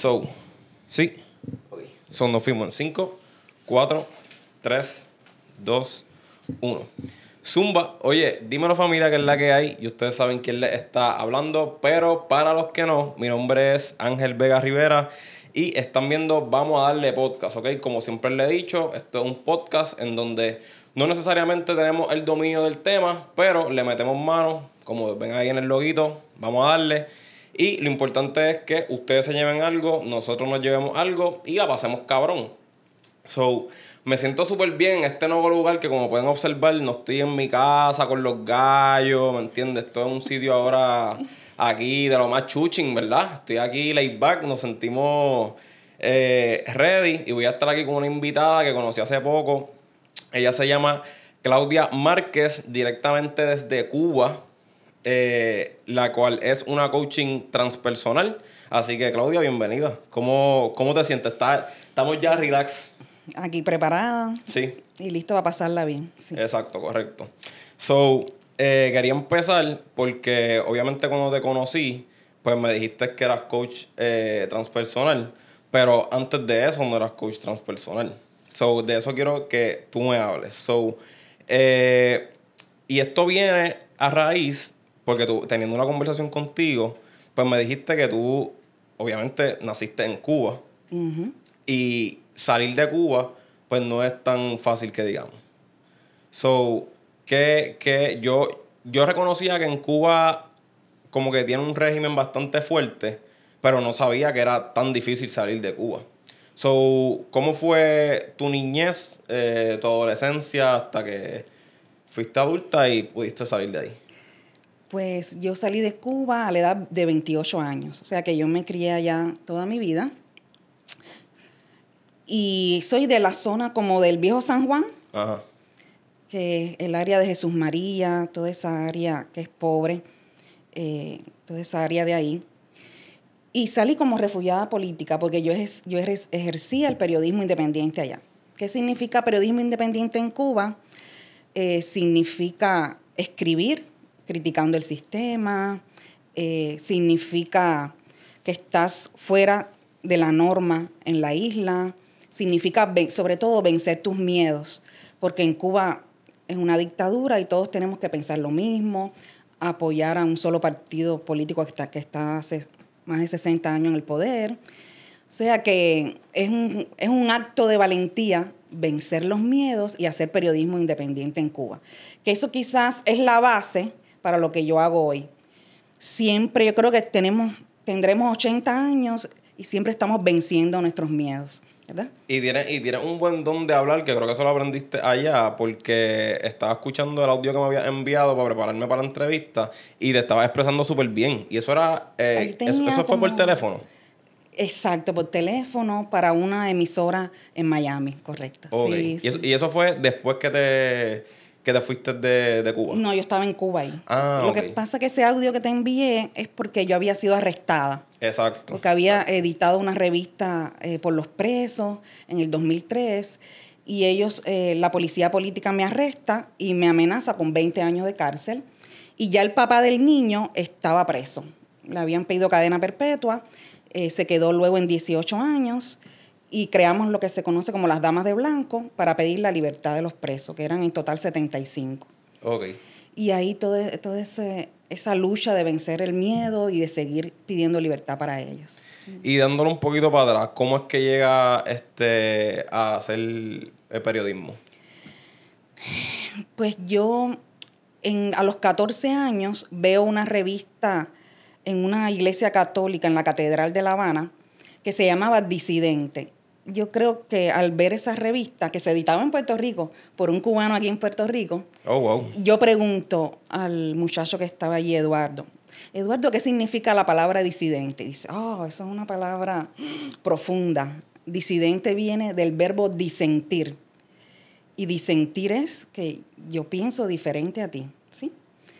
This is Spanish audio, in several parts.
So, sí. Son nos fuimos en 5, 4, 3, 2, 1. Zumba, oye, dímelo familia que es la que hay y ustedes saben quién les está hablando, pero para los que no, mi nombre es Ángel Vega Rivera y están viendo Vamos a darle podcast, ¿ok? Como siempre les he dicho, esto es un podcast en donde no necesariamente tenemos el dominio del tema, pero le metemos mano, como ven ahí en el loguito, vamos a darle. Y lo importante es que ustedes se lleven algo, nosotros nos llevemos algo y la pasemos cabrón. So, me siento súper bien en este nuevo lugar que como pueden observar, no estoy en mi casa con los gallos, ¿me entiendes? Esto es un sitio ahora aquí de lo más chuching, ¿verdad? Estoy aquí laid back, nos sentimos eh, ready y voy a estar aquí con una invitada que conocí hace poco. Ella se llama Claudia Márquez, directamente desde Cuba. Eh, la cual es una coaching transpersonal. Así que, Claudia, bienvenida. ¿Cómo, cómo te sientes? estamos ya relax. Aquí preparada. Sí. Y listo para pasarla bien. Exacto, correcto. So, eh, quería empezar porque, obviamente, cuando te conocí, pues me dijiste que eras coach eh, transpersonal. Pero antes de eso no eras coach transpersonal. So, de eso quiero que tú me hables. So, y esto viene a raíz porque tú, teniendo una conversación contigo, pues me dijiste que tú, obviamente, naciste en Cuba. Y salir de Cuba, pues no es tan fácil que digamos. So, que, que yo, yo reconocía que en Cuba como que tiene un régimen bastante fuerte, pero no sabía que era tan difícil salir de Cuba. So, ¿cómo fue tu niñez, eh, tu adolescencia, hasta que fuiste adulta y pudiste salir de ahí? Pues yo salí de Cuba a la edad de 28 años, o sea que yo me crié allá toda mi vida. Y soy de la zona como del viejo San Juan, que es el área de Jesús María, toda esa área que es pobre, eh, toda esa área de ahí. Y salí como refugiada política porque yo, yo ejercía el periodismo independiente allá. ¿Qué significa periodismo independiente en Cuba? Eh, significa escribir criticando el sistema, eh, significa que estás fuera de la norma en la isla, significa sobre todo vencer tus miedos, porque en Cuba es una dictadura y todos tenemos que pensar lo mismo, apoyar a un solo partido político que está, que está hace más de 60 años en el poder. O sea que es un, es un acto de valentía vencer los miedos y hacer periodismo independiente en Cuba. Que eso quizás es la base para lo que yo hago hoy. Siempre yo creo que tenemos, tendremos 80 años y siempre estamos venciendo nuestros miedos. ¿verdad? Y tienes, y un buen don de hablar, que creo que eso lo aprendiste allá, porque estaba escuchando el audio que me había enviado para prepararme para la entrevista y te estaba expresando súper bien. Y eso era. Eh, eso, fue por teléfono. Exacto, por teléfono para una emisora en Miami, correcto. Sí, ¿Y, Eso, y eso fue después que te que te fuiste de, Cuba. No, yo estaba en Cuba ahí. Ah, Lo que pasa es que ese audio que te envié es porque yo había sido arrestada. Exacto. Porque había editado una revista eh, por los presos en el 2003 y ellos, eh, la policía política me arresta y me amenaza con 20 años de cárcel. Y ya el papá del niño estaba preso. Le habían pedido cadena perpetua, eh, se quedó luego en 18 años y creamos lo que se conoce como las Damas de Blanco para pedir la libertad de los presos, que eran en total 75. Okay. Y ahí toda todo esa lucha de vencer el miedo y de seguir pidiendo libertad para ellos. Y dándole un poquito para atrás, ¿cómo es que llega este, a hacer el periodismo? Pues yo en, a los 14 años veo una revista en una iglesia católica en la Catedral de La Habana que se llamaba Disidente yo creo que al ver esa revista que se editaba en Puerto Rico por un cubano aquí en Puerto Rico, oh, yo pregunto al muchacho que estaba allí, Eduardo, Eduardo, ¿qué significa la palabra disidente? Dice, oh, eso es una palabra profunda. Disidente viene del verbo disentir. Y disentir es que yo pienso diferente a ti, ¿sí?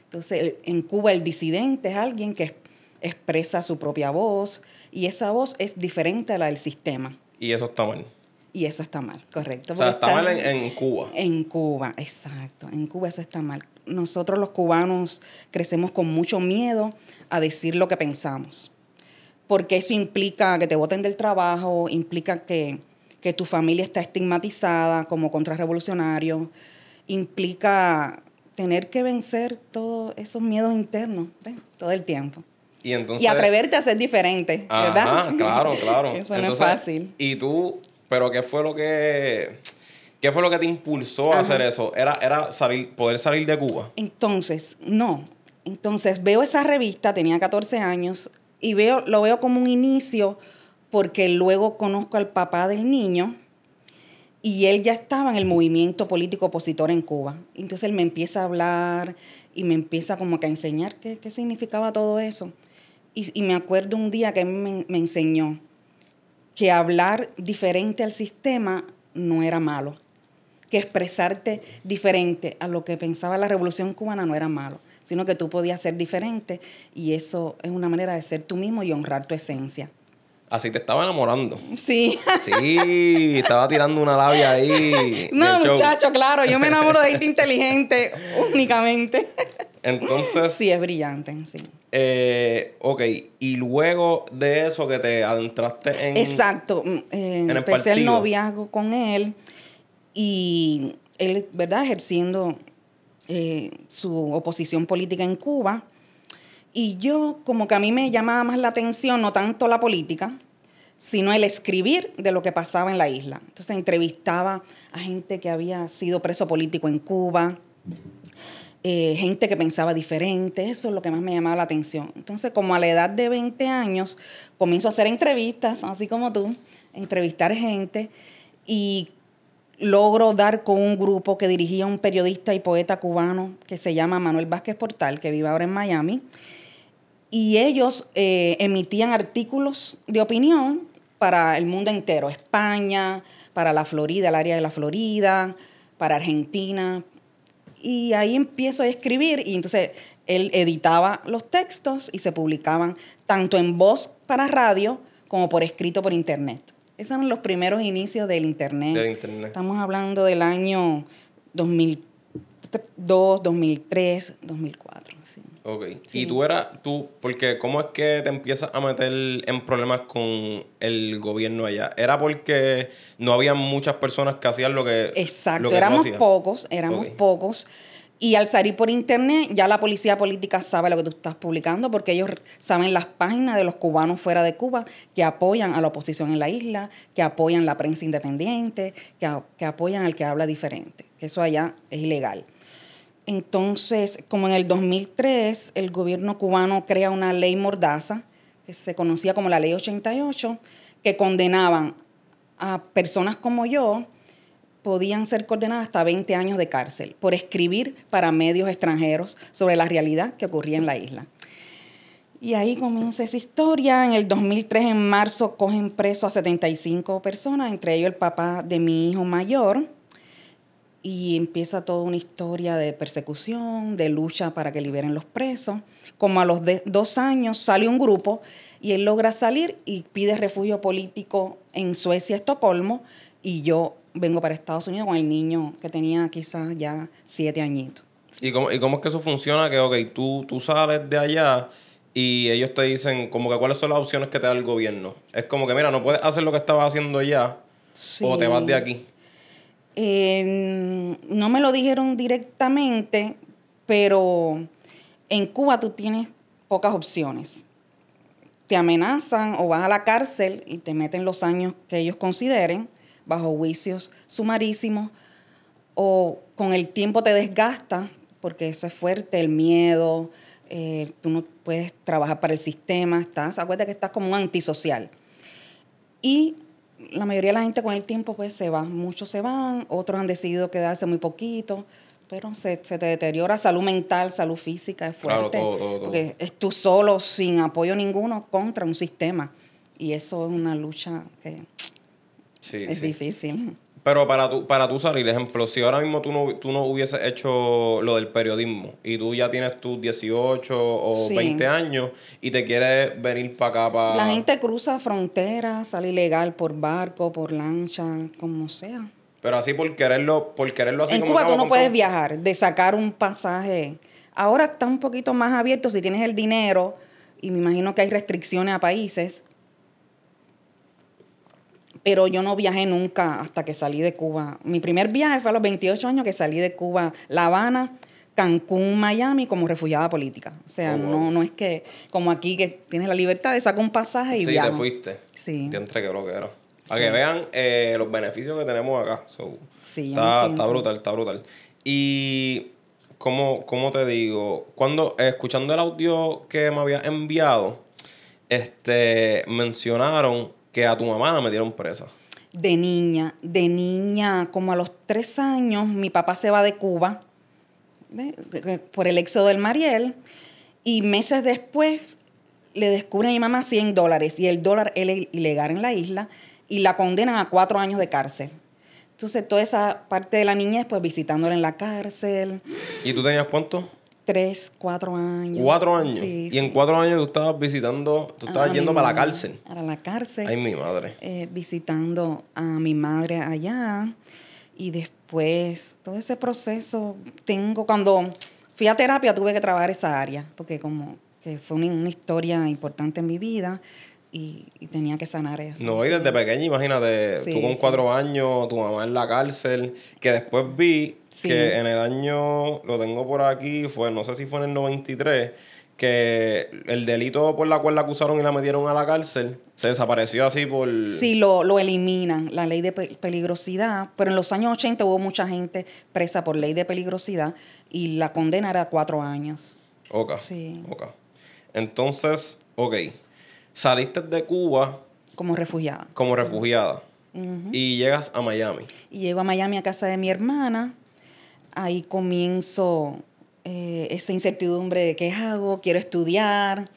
Entonces, en Cuba el disidente es alguien que expresa su propia voz y esa voz es diferente a la del sistema. Y eso está mal. Y eso está mal, correcto. O sea, está, mal en, Cuba. En Cuba, exacto. En Cuba eso está mal. Nosotros los cubanos crecemos con mucho miedo a decir lo que pensamos. porque eso implica que te voten del trabajo, implica que, que tu familia está estigmatizada como contrarrevolucionario, implica tener que vencer todos esos miedos internos todo el tiempo. Y, entonces, y atreverte a ser diferente, ¿verdad? claro, claro. Eso no es fácil. Y tú, pero ¿qué fue lo que qué fue lo que te impulsó a hacer eso? Era era salir poder salir de Cuba. Entonces, no. Entonces, veo esa revista, tenía 14 años y veo lo veo como un inicio porque luego conozco al papá del niño y él ya estaba en el movimiento político opositor en Cuba. Entonces él me empieza a hablar y me empieza como que a enseñar qué, qué significaba todo eso. Y, me acuerdo un día que me, me enseñó que hablar diferente al sistema no era malo, que expresarte diferente a lo que pensaba la revolución cubana no era malo, sino que tú podías ser diferente y eso es una manera de ser tú mismo y honrar tu esencia. Así te estaba enamorando. Sí. Sí, estaba tirando una labia ahí. No, muchacho, claro, yo me enamoro de gente inteligente únicamente. Entonces. Sí, es brillante, sí. Eh, ok, y luego de eso que te adentraste en. Exacto. Eh, empecé el, noviazgo con él y él, ¿verdad?, ejerciendo eh, su oposición política en Cuba. Y yo, como que a mí me llamaba más la atención, no tanto la política, sino el escribir de lo que pasaba en la isla. Entonces entrevistaba a gente que había sido preso político en Cuba, eh, gente que pensaba diferente, eso es lo que más me llamaba la atención. Entonces, como a la edad de 20 años, comienzo a hacer entrevistas, así como tú, entrevistar gente y logro dar con un grupo que dirigía un periodista y poeta cubano que se llama Manuel Vázquez Portal, que vive ahora en Miami y ellos eh, emitían artículos de opinión para el mundo entero, España, para la Florida, el área de la Florida, para Argentina. Y ahí empiezo a escribir y entonces él editaba los textos y se publicaban tanto en voz para radio como por escrito por internet. Esos eran los primeros inicios del internet. Del internet. Estamos hablando del año 2002, 2003, 2004. Ok. Y tú eras, tú, porque ¿cómo es que te empiezas a meter en problemas con el gobierno allá? ¿Era porque no había muchas personas que hacían lo que Exacto, éramos pocos, éramos pocos. Y al salir por internet, ya la policía política sabe lo que tú estás publicando porque ellos saben las páginas de los cubanos fuera de Cuba que apoyan a la oposición en la isla, que apoyan la prensa independiente, que, que apoyan al que habla diferente. Que eso allá es ilegal. Entonces, como en el 2003, el gobierno cubano crea una ley mordaza, que se conocía como la Ley 88, que condenaban a personas como yo, podían ser condenadas hasta 20 años de cárcel por escribir para medios extranjeros sobre la realidad que ocurría en la isla. Y ahí comienza esa historia. En el 2003, en marzo, cogen preso a 75 personas, entre ellos el papá de mi hijo mayor y empieza toda una historia de persecución, de lucha para que liberen los presos. Como a los dos años sale un grupo y él logra salir y pide refugio político en Suecia, Estocolmo, y yo vengo para Estados Unidos con el niño que tenía quizás ya siete añitos. ¿Y cómo, y cómo es que eso funciona? Que, ok, tú, tú sales de allá y ellos te dicen como que cuáles son las opciones que te da el gobierno. Es como que, mira, no puedes hacer lo que estabas haciendo ya o te vas de aquí no me lo dijeron directamente, pero en Cuba tú tienes pocas opciones. Te amenazan o vas a la cárcel y te meten los años que ellos consideren bajo juicios sumarísimos o con el tiempo te desgasta porque eso es fuerte, el miedo, eh, tú no puedes trabajar para el sistema, estás, acuérdate que estás como un antisocial. Y la mayoría de la gente con el tiempo pues se va. Muchos se van, otros han decidido quedarse muy poquito, pero se, te deteriora salud mental, salud física, es fuerte. Claro, todo, Porque es tú solo, sin apoyo ninguno, contra un sistema. Y eso es una lucha que es difícil. Pero para tú, para tú salir, ejemplo, si ahora mismo tú no, tú no hubieses hecho lo del periodismo y tú ya tienes tus 18 o 20 años y te quieres venir para acá, para... La gente cruza fronteras, sale ilegal por barco, por lancha, como sea. Pero así por quererlo, por quererlo así En Cuba tú no puedes viajar, de sacar un pasaje. Ahora está un poquito más abierto si tienes el dinero y me imagino que hay restricciones a países pero yo no viajé nunca hasta que salí de Cuba. Mi primer viaje fue a los 28 años que salí de Cuba, La Habana, Cancún, Miami como refugiada política. O sea, oh, no, no es que como aquí que tienes la libertad de sacar un pasaje y Sí, te fuiste. Sí. Te entregué lo que era. Para que vean eh, los beneficios que tenemos acá. sí, está, está brutal, está brutal. Y, ¿cómo, cómo te digo? Cuando, escuchando el audio que me había enviado, este, mencionaron que a tu mamá la metieron presa. De niña, de niña, como a los tres años, mi papá se va de Cuba por el éxodo del Mariel y meses después le descubren a mi mamá 100 dólares y el dólar es ilegal en la isla y la condenan a cuatro años de cárcel. Entonces, toda esa parte de la niñez, pues visitándola en la cárcel. ¿Y tú tenías cuánto? Tres, cuatro años. ¿Cuatro años? y en cuatro años tú estabas visitando, tú estabas yendo para la cárcel. Para la cárcel. Ay, mi madre. Eh, visitando a mi madre allá. Y después, todo ese proceso, tengo, cuando fui a terapia tuve que trabajar esa área, porque como que fue una, historia importante en mi vida. Y, tenía que sanar eso. No, y desde pequeña, imagínate, tú con cuatro años, tu mamá en la cárcel, que después vi que en el año, lo tengo por aquí, fue, no sé si fue en el 93, que el delito por la cual la acusaron y la metieron a la cárcel se desapareció así por... Sí, lo, lo eliminan, la ley de peligrosidad, pero en los años 80 hubo mucha gente presa por ley de peligrosidad y la condena era cuatro años. Ok. Sí. Ok. Entonces, ok, saliste de Cuba... Como refugiada. Como refugiada. Y llegas a Miami. Y llego a Miami a casa de mi hermana ahí comienzo eh, esa incertidumbre de qué hago, quiero estudiar,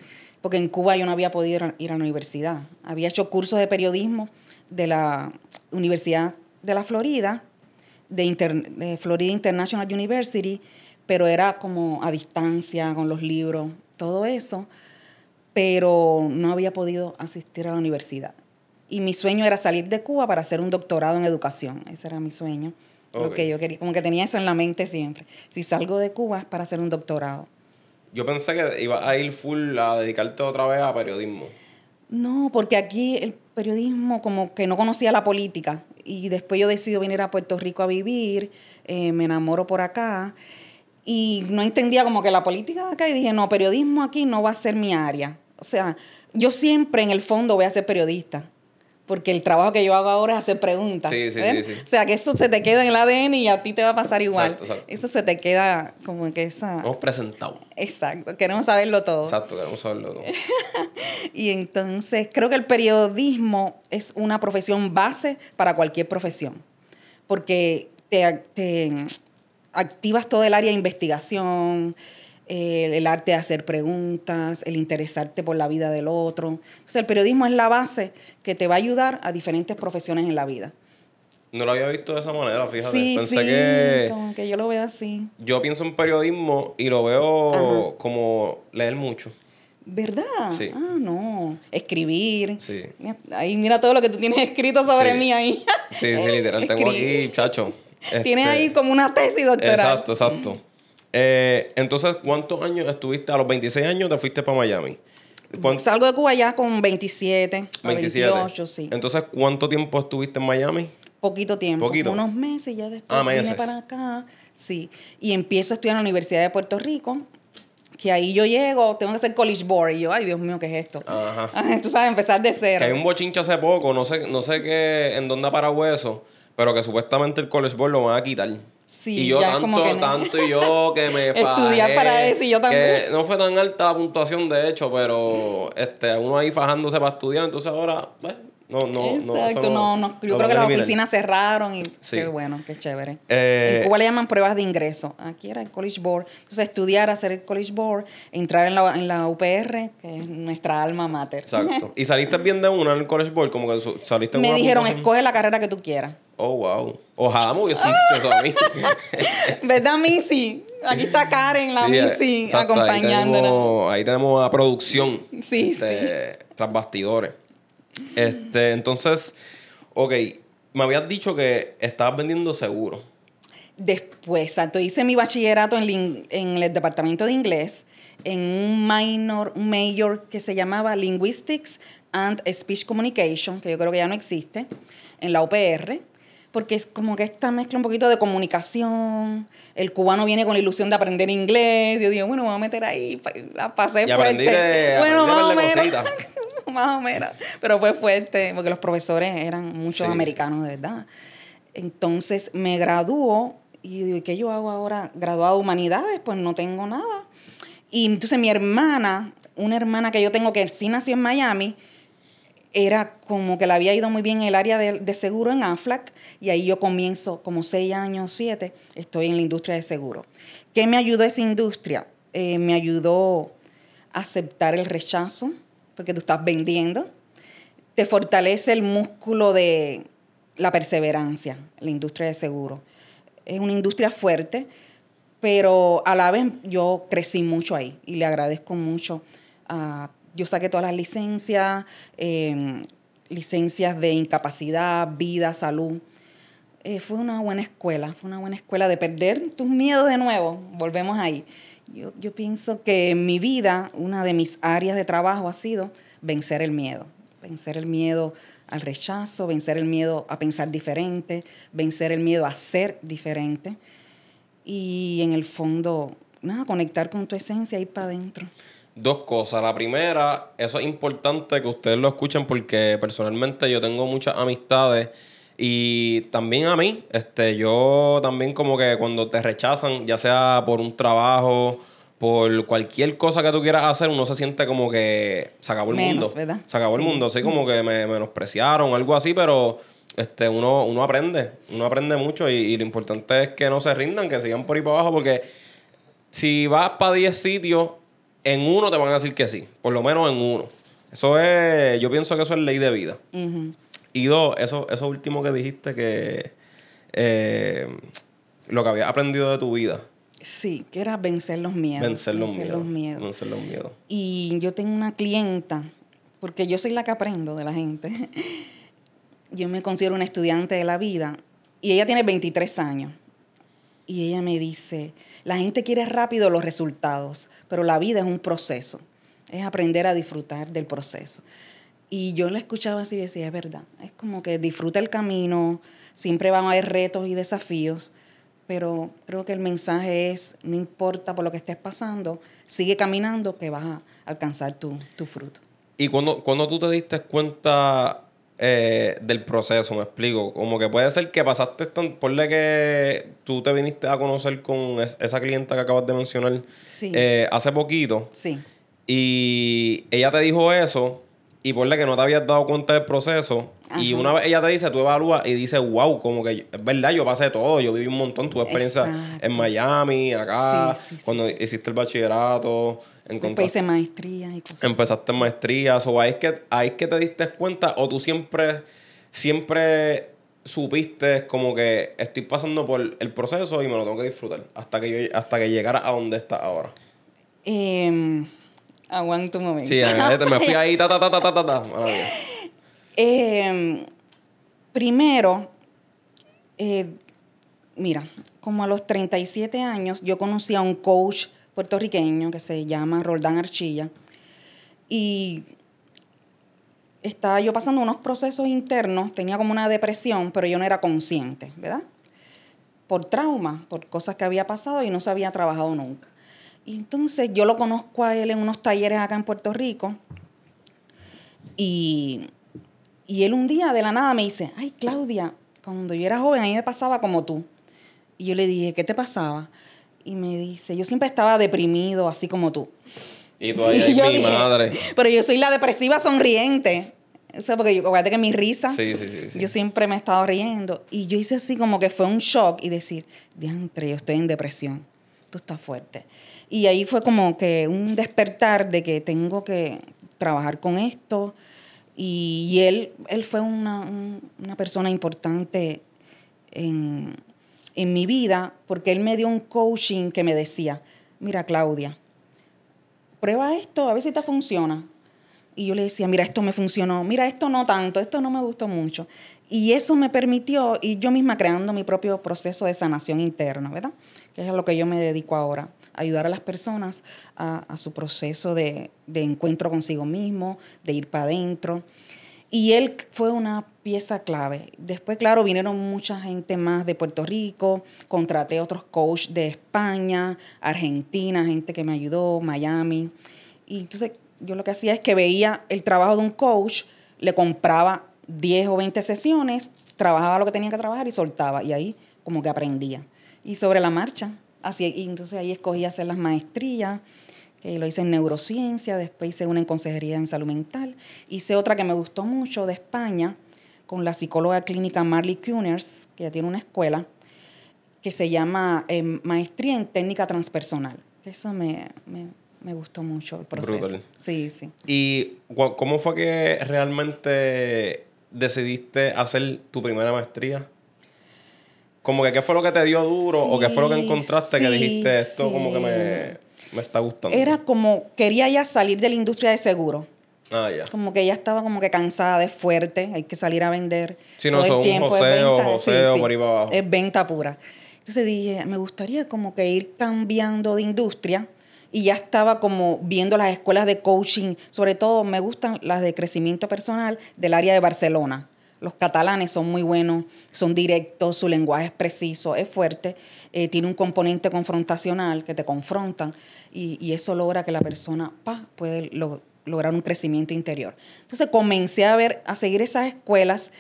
porque en Cuba yo no había podido ir a la universidad. Había hecho cursos de periodismo de la Universidad de la Florida, de, Florida International University, pero era como a distancia, con los libros, todo eso, pero no había podido asistir a la universidad. Y mi sueño era salir de Cuba para hacer un doctorado en educación, ese era mi sueño. Porque yo quería, como que tenía eso en la mente siempre. Si salgo de Cuba es para hacer un doctorado. Yo pensé que iba a ir full a dedicarte otra vez a periodismo. No, porque aquí el periodismo como que no conocía la política y después yo decido venir a Puerto Rico a vivir, eh, me enamoro por acá y no entendía como que la política de acá y dije, no, periodismo aquí no va a ser mi área. O sea, yo siempre en el fondo voy a ser periodista porque el trabajo que yo hago ahora es hacer preguntas. Sí, sí, sí, O sea, que eso se te queda en el ADN y a ti te va a pasar igual. Eso se te queda como que esa... Hemos presentado. Exacto, queremos saberlo todo. Exacto, queremos saberlo todo. y entonces creo que el periodismo es una profesión base para cualquier profesión, porque te, te activas todo el área de investigación, el, arte de hacer preguntas, el interesarte por la vida del otro. Entonces, el periodismo es la base que te va a ayudar a diferentes profesiones en la vida. No lo había visto de esa manera, fíjate. Sí, Pensé sí, que. Como que yo lo veo así. Yo pienso en periodismo y lo veo como leer mucho. ¿Verdad? Sí. Ah, no. Escribir. Sí. Ahí mira todo lo que tú tienes escrito sobre mí ahí. sí, sí, literal. Tengo aquí, chacho. Tienes ahí este, como una tesis doctoral. Exacto, exacto. Eh, entonces, ¿cuántos años estuviste? A los 26 años te fuiste para Miami. Salgo de Cuba ya con 27, 27. 28, sí. Entonces, ¿cuánto tiempo estuviste en Miami? Poquito tiempo. Poquito. Unos meses ya después ah, vine para acá. Sí. Y empiezo a estudiar en la Universidad de Puerto Rico. Que ahí yo llego, tengo que hacer college board. Y yo, ay, Dios mío, ¿qué es esto? Ajá. Tú sabes, empezar de cero. Que hay un bochinche hace poco, no sé, no sé qué, en dónde ha parado eso, pero que supuestamente el college board lo van a quitar y yo tanto, tanto y yo que me Estudiar para eso y yo también. no fue tan alta la puntuación, de hecho, pero este, uno ahí fajándose para estudiar, entonces ahora, no, no, Exacto, no, no, yo creo que las oficinas cerraron y qué bueno, qué chévere. Eh, en Cuba le llaman pruebas de ingreso. Aquí era el College Board. Entonces, estudiar, hacer el College Board, entrar en la, en la UPR, que es nuestra alma mater. Exacto. ¿Y saliste bien de una en el College Board? Como que saliste Me dijeron, escoge la carrera que tú quieras. Oh, wow. Ojalá me hubiese dicho eso a mí. ¿Verdad, Missy? Aquí está Karen, la Missy, acompañándonos. Ahí tenemos, a producción. Sí, este, sí. Tras bastidores. Este, entonces, ok, me habías dicho que estabas vendiendo seguro. Después, exacto, hice mi bachillerato en, en el departamento de inglés, en un minor, un major que se llamaba Linguistics and Speech Communication, que yo creo que ya no existe, en la UPR, porque es como que esta mezcla un poquito de comunicación. El cubano viene con la ilusión de aprender inglés. Yo digo, bueno, me voy a meter ahí, la pasé fuerte. bueno, más o menos. más o menos. Pero fue fuerte, porque los profesores eran muchos americanos, de verdad. Entonces me graduó y digo, ¿qué yo hago ahora? Graduado de humanidades, pues no tengo nada. Y entonces mi hermana, una hermana que yo tengo que sí nació en Miami, era como que le había ido muy bien en el área de, seguro en AFLAC y ahí yo comienzo como seis años, siete, estoy en la industria de seguro. ¿Qué me ayudó esa industria? Eh, me ayudó a aceptar el rechazo, porque tú estás vendiendo. Te fortalece el músculo de la perseverancia, la industria de seguro. Es una industria fuerte, pero a la vez yo crecí mucho ahí y le agradezco mucho a yo saqué todas las licencias, em, licencias de incapacidad, vida, salud. Eh, fue una buena escuela, fue una buena escuela de perder tus miedos de nuevo. Volvemos ahí. Yo, yo pienso que en mi vida, una de mis áreas de trabajo ha sido vencer el miedo. Vencer el miedo al rechazo, vencer el miedo a pensar diferente, vencer el miedo a ser diferente. Y en el fondo, nada, conectar con tu esencia, ir para adentro. Dos cosas. La primera, eso es importante que ustedes lo escuchen porque personalmente yo tengo muchas amistades y también a mí, este, yo también como que cuando te rechazan, ya sea por un trabajo, por cualquier cosa que tú quieras hacer, uno se siente como que se acabó el mundo. ¿verdad? Se acabó el mundo, así como que me menospreciaron, algo así, pero este, uno, uno aprende, uno aprende mucho y, y, lo importante es que no se rindan, que sigan por ahí para abajo, porque si vas para 10 sitios en uno te van a decir que sí, por lo menos en uno. Eso es, yo pienso que eso es ley de vida. Y dos, eso, eso último que dijiste que eh, lo que habías aprendido de tu vida. Sí, que era vencer los miedos. Vencer, los, miedos, Vencer los miedos. Y yo tengo una clienta, porque yo soy la que aprendo de la gente. yo me considero una estudiante de la vida y ella tiene 23 años. Y ella me dice, la gente quiere rápido los resultados, pero la vida es un proceso. Es aprender a disfrutar del proceso. Y yo la escuchaba así y decía, es verdad. Es como que disfruta el camino, siempre van a haber retos y desafíos, pero creo que el mensaje es, no importa por lo que estés pasando, sigue caminando que vas a alcanzar tu, tu fruto. Y cuando, cuando tú te diste cuenta eh, del proceso, me explico. Como que puede ser que pasaste, tan, ponle que tú te viniste a conocer con esa clienta que acabas de mencionar eh, hace poquito. Sí. Y ella te dijo eso y ponle que no te habías dado cuenta del proceso. Y una vez ella te dice, tú evalúas y dices, wow, como que es verdad, yo pasé todo, yo viví un montón, tuve experiencia en Miami, acá, cuando hiciste el bachillerato. Después hice maestría y cosas. Empezaste en maestrías, o ahí que, ahí que te diste cuenta, o tú siempre, siempre supiste como que estoy pasando por el proceso y me lo tengo que disfrutar hasta que yo, hasta que llegara a donde está ahora. Eh, aguanto un momento. Sí, me fui ahí, ta, ta, ta, ta, ta, ta. Eh, primero, eh, mira, como a los 37 años, yo conocí a un coach puertorriqueño que se llama Roldán Archilla. Y estaba yo pasando unos procesos internos, tenía como una depresión, pero yo no era consciente, ¿verdad? Por trauma, por cosas que había pasado y no se había trabajado nunca. Y entonces yo lo conozco a él en unos talleres acá en Puerto Rico. Y, y él un día de la nada me dice, ay Claudia, cuando yo era joven a mí me pasaba como tú. Y yo le dije, ¿qué te pasaba? y me dice, yo siempre estaba deprimido, así como tú. Y tú ahí, mi madre. Pero yo soy la depresiva sonriente. O sea, porque yo, acuérdate que mi risa, sí, sí, sí, yo siempre me he estado riendo. Y yo hice así como que fue un shock y decir, diantre, yo estoy en depresión. Tú estás fuerte. Y ahí fue como que un despertar de que tengo que trabajar con esto. Y, él, él fue una, una persona importante en, en mi vida porque él me dio un coaching que me decía, mira Claudia, prueba esto, a ver si te funciona. Y yo le decía, mira, esto me funcionó, mira, esto no tanto, esto no me gustó mucho. Y eso me permitió ir yo misma creando mi propio proceso de sanación interna, ¿verdad? Que es a lo que yo me dedico ahora. Ayudar a las personas a, su proceso de, encuentro consigo mismo, de ir para adentro. Y él fue una pieza clave. Después, claro, vinieron mucha gente más de Puerto Rico, contraté otros coaches de España, Argentina, gente que me ayudó, Miami. Y entonces yo lo que hacía es que veía el trabajo de un coach, le compraba 10 o 20 sesiones, trabajaba lo que tenía que trabajar y soltaba. Y ahí como que aprendía. Y sobre la marcha, así, y entonces ahí escogí hacer las maestrías, que lo hice en neurociencia, después hice una en consejería en salud mental, hice otra que me gustó mucho de España, con la psicóloga clínica Marley Cuners, que ya tiene una escuela, que se llama eh, Maestría en Técnica Transpersonal. Eso me, me, gustó mucho el proceso. Sí, sí. ¿Y cómo fue que realmente decidiste hacer tu primera maestría? Como que qué fue lo que te dio duro o qué fue lo que encontraste que dijiste esto como que me, está gustando. Era como, quería ya salir de la industria de seguro. Ah, ya. Como que ya estaba como que cansada de fuerte, hay que salir a vender. Si no, todo el tiempo es venta, por ahí abajo. Es venta pura. Entonces dije, me gustaría como que ir cambiando de industria y ya estaba como viendo las escuelas de coaching, sobre todo me gustan las de crecimiento personal del área de Barcelona. Los catalanes son muy buenos, son directos, su lenguaje es preciso, es fuerte, eh, tiene un componente confrontacional que te confrontan y, eso logra que la persona pa, puede lograr un crecimiento interior. Entonces comencé a ver, a seguir esas escuelas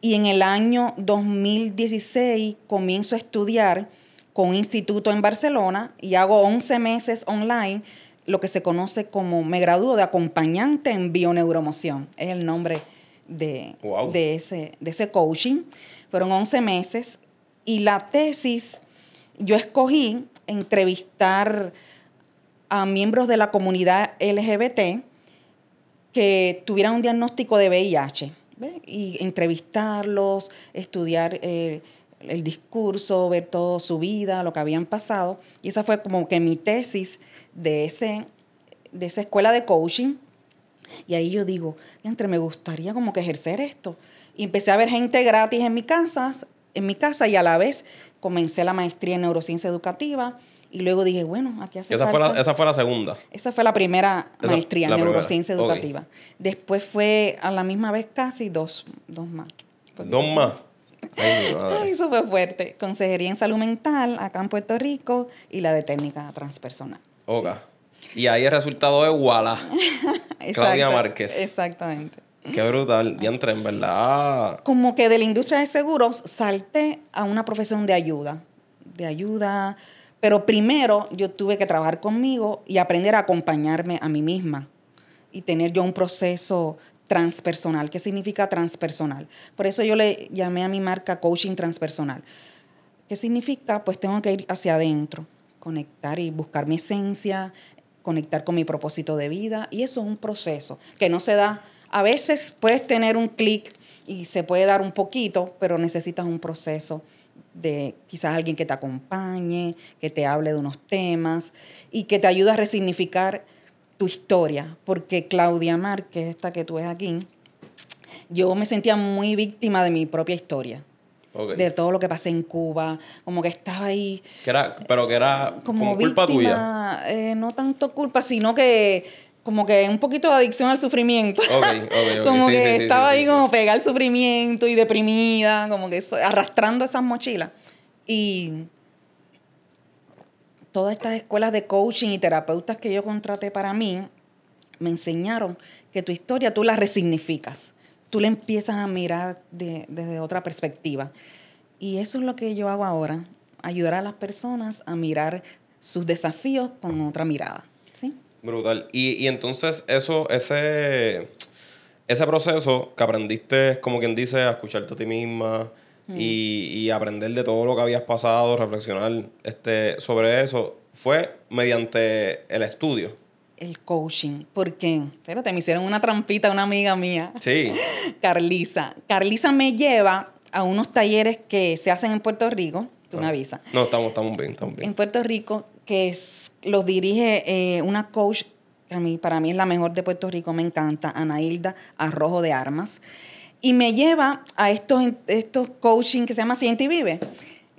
y en el año 2016 comienzo a estudiar con un instituto en Barcelona y hago 11 meses online lo que se conoce como, me gradúo de acompañante en bioneuromoción, es el nombre de, de, ese, de ese coaching. Fueron 11 meses y la tesis, yo escogí entrevistar a miembros de la comunidad LGBT que tuvieran un diagnóstico de VIH y entrevistarlos, estudiar eh, el discurso, ver toda su vida, lo que habían pasado. Y esa fue como que mi tesis de, ese, de esa escuela de coaching. Y ahí yo digo, entre me gustaría como que ejercer esto. Y empecé a ver gente gratis en mi casa, en mi casa y a la vez comencé la maestría en neurociencia educativa. Y luego dije, bueno, aquí hace esa Fue la, esa fue la segunda. Esa fue la primera maestría en neurociencia educativa. Después fue a la misma vez casi dos, dos más. ¿Dos más? Ay, eso fue fuerte. Consejería en salud mental acá en Puerto Rico y la de técnica transpersonal. Ok. Y ahí el resultado es Walla. Claudia Márquez. Exactamente. Qué brutal. Entré, en verdad. Como que de la industria de seguros salté a una profesión de ayuda. De ayuda. Pero primero yo tuve que trabajar conmigo y aprender a acompañarme a mí misma. Y tener yo un proceso transpersonal. ¿Qué significa transpersonal? Por eso yo le llamé a mi marca coaching transpersonal. ¿Qué significa? Pues tengo que ir hacia adentro, conectar y buscar mi esencia, conectar con mi propósito de vida. Y eso es un proceso que no se da. A veces puedes tener un clic y se puede dar un poquito, pero necesitas un proceso de quizás alguien que te acompañe, que te hable de unos temas y que te ayude a resignificar tu historia. Porque Claudia Márquez, esta que tú ves aquí, yo me sentía muy víctima de mi propia historia de todo lo que pasé en Cuba, como que estaba ahí. Que era, pero que era como, culpa tuya. Eh, no tanto culpa, sino que como que un poquito de adicción al sufrimiento. como que estaba ahí como pegada al sufrimiento y deprimida, como que arrastrando esas mochilas. Y todas estas escuelas de coaching y terapeutas que yo contraté para mí me enseñaron que tu historia tú la resignificas tú le empiezas a mirar desde otra perspectiva. Y eso es lo que yo hago ahora, ayudar a las personas a mirar sus desafíos con otra mirada. ¿sí? Brutal. Y, entonces eso, ese, ese proceso que aprendiste, como quien dice, a escucharte a ti misma mm. y, y, aprender de todo lo que habías pasado, reflexionar este, sobre eso, fue mediante el estudio el coaching. ¿Por qué? Espérate, me hicieron una trampita una amiga mía. Sí. Carlisa. Carlisa me lleva a unos talleres que se hacen en Puerto Rico. Tú me ah. avisas. No, estamos, estamos bien, estamos bien. En Puerto Rico, que los dirige eh, una coach que a mí, para mí es la mejor de Puerto Rico, me encanta, Anailda Arrojo de Armas. Y me lleva a estos, estos coaching que se llama Siente y Vive.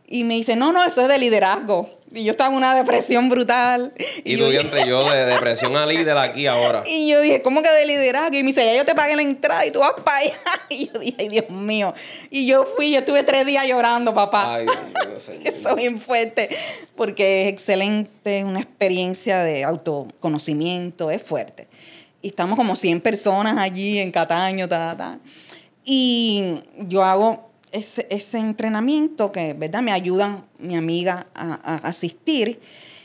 Y me dice, no, no, eso es de liderazgo. Y yo estaba en una depresión brutal. Y, tú yo, entre yo de depresión a líder aquí ahora. Y yo dije, ¿cómo que de liderazgo? Y me dice, ya yo te pagué la entrada y tú vas para allá. Y yo dije, ay, Dios mío. Y yo fui, yo estuve tres días llorando, papá. Ay, Dios mío, Eso es bien fuerte. Porque es excelente, es una experiencia de autoconocimiento, es fuerte. Y estamos como 100 personas allí en Cataño, ta, ta. Y yo hago ese, ese, entrenamiento que, ¿verdad? Me ayudan mi amiga a, asistir.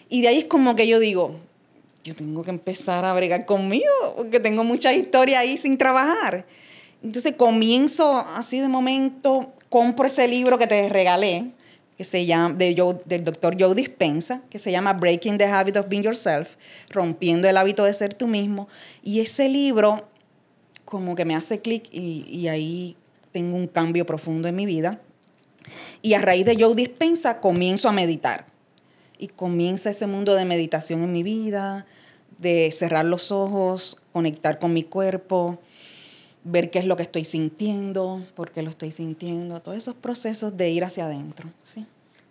Y de ahí es como que yo digo, yo tengo que empezar a bregar conmigo, porque tengo mucha historia ahí sin trabajar. Entonces comienzo así de momento, compro ese libro que te regalé, que se llama, de del doctor Joe Dispensa, que se llama Breaking the Habit of Being Yourself, rompiendo el hábito de ser tú mismo. Y ese libro como que me hace clic y, y ahí tengo un cambio profundo en mi vida. Y a raíz de Joe Dispensa comienzo a meditar. Y comienza ese mundo de meditación en mi vida, de cerrar los ojos, conectar con mi cuerpo, ver qué es lo que estoy sintiendo, por qué lo estoy sintiendo, todos esos procesos de ir hacia adentro. ¿sí?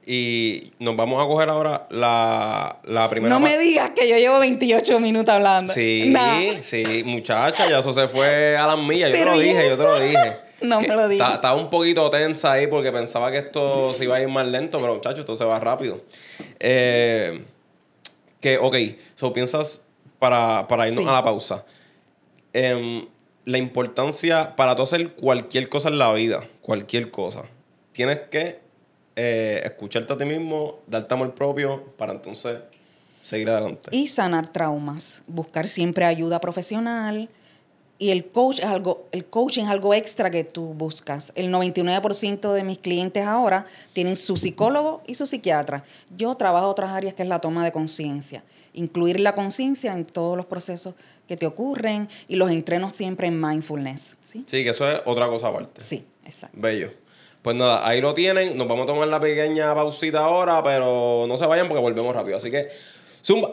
Y nos vamos a coger ahora la, la primera. No me digas que yo llevo 28 minutos hablando. Sí, sí, muchacha, ya eso se fue a las millas. Yo te lo dije, yo te lo dije. No me lo dije. Estaba un poquito tensa ahí porque pensaba que esto se iba a ir más lento, pero muchachos, esto se va rápido. Eh, que, ok, so piensas para, para irnos a la pausa. Em, la importancia para tú hacer cualquier cosa en la vida, cualquier cosa, tienes que eh, escucharte a ti mismo, darte amor propio para entonces seguir adelante. Y sanar traumas, buscar siempre ayuda profesional. Y el coach es algo, el coaching es algo extra que tú buscas. El 99% de mis clientes ahora tienen su psicólogo y su psiquiatra. Yo trabajo otras áreas que es la toma de conciencia. Incluir la conciencia en todos los procesos que te ocurren y los entrenos siempre en mindfulness. ¿sí? sí, que eso es otra cosa aparte. Sí, exacto. Bello. Pues nada, ahí lo tienen. Nos vamos a tomar la pequeña pausita ahora, pero no se vayan porque volvemos rápido. Así que, zumba.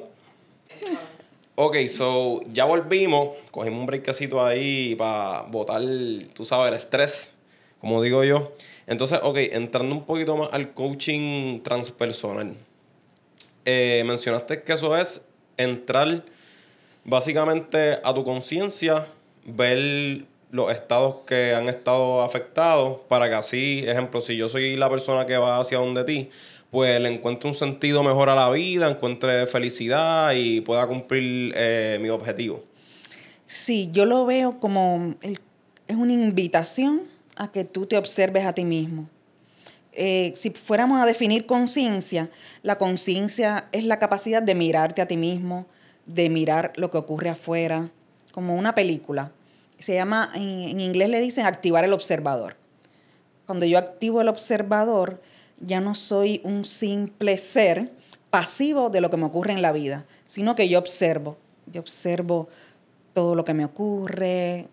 Ok, so ya volvimos. Cogimos un breakcito ahí para botar, tú sabes, el estrés, como digo yo. Entonces, ok, entrando un poquito más al coaching transpersonal. Eh, mencionaste que eso es entrar básicamente a tu conciencia, ver los estados que han estado afectados para que así, ejemplo, si yo soy la persona que va hacia donde ti, pues le encuentre un sentido mejor a la vida, encuentre felicidad y pueda cumplir eh, mi objetivo. Sí, yo lo veo como es una invitación a que tú te observes a ti mismo. Eh, si fuéramos a definir conciencia, la conciencia es la capacidad de mirarte a ti mismo, de mirar lo que ocurre afuera, como una película se llama, en, inglés le dicen activar el observador. Cuando yo activo el observador, ya no soy un simple ser pasivo de lo que me ocurre en la vida, sino que yo observo. Yo observo todo lo que me ocurre.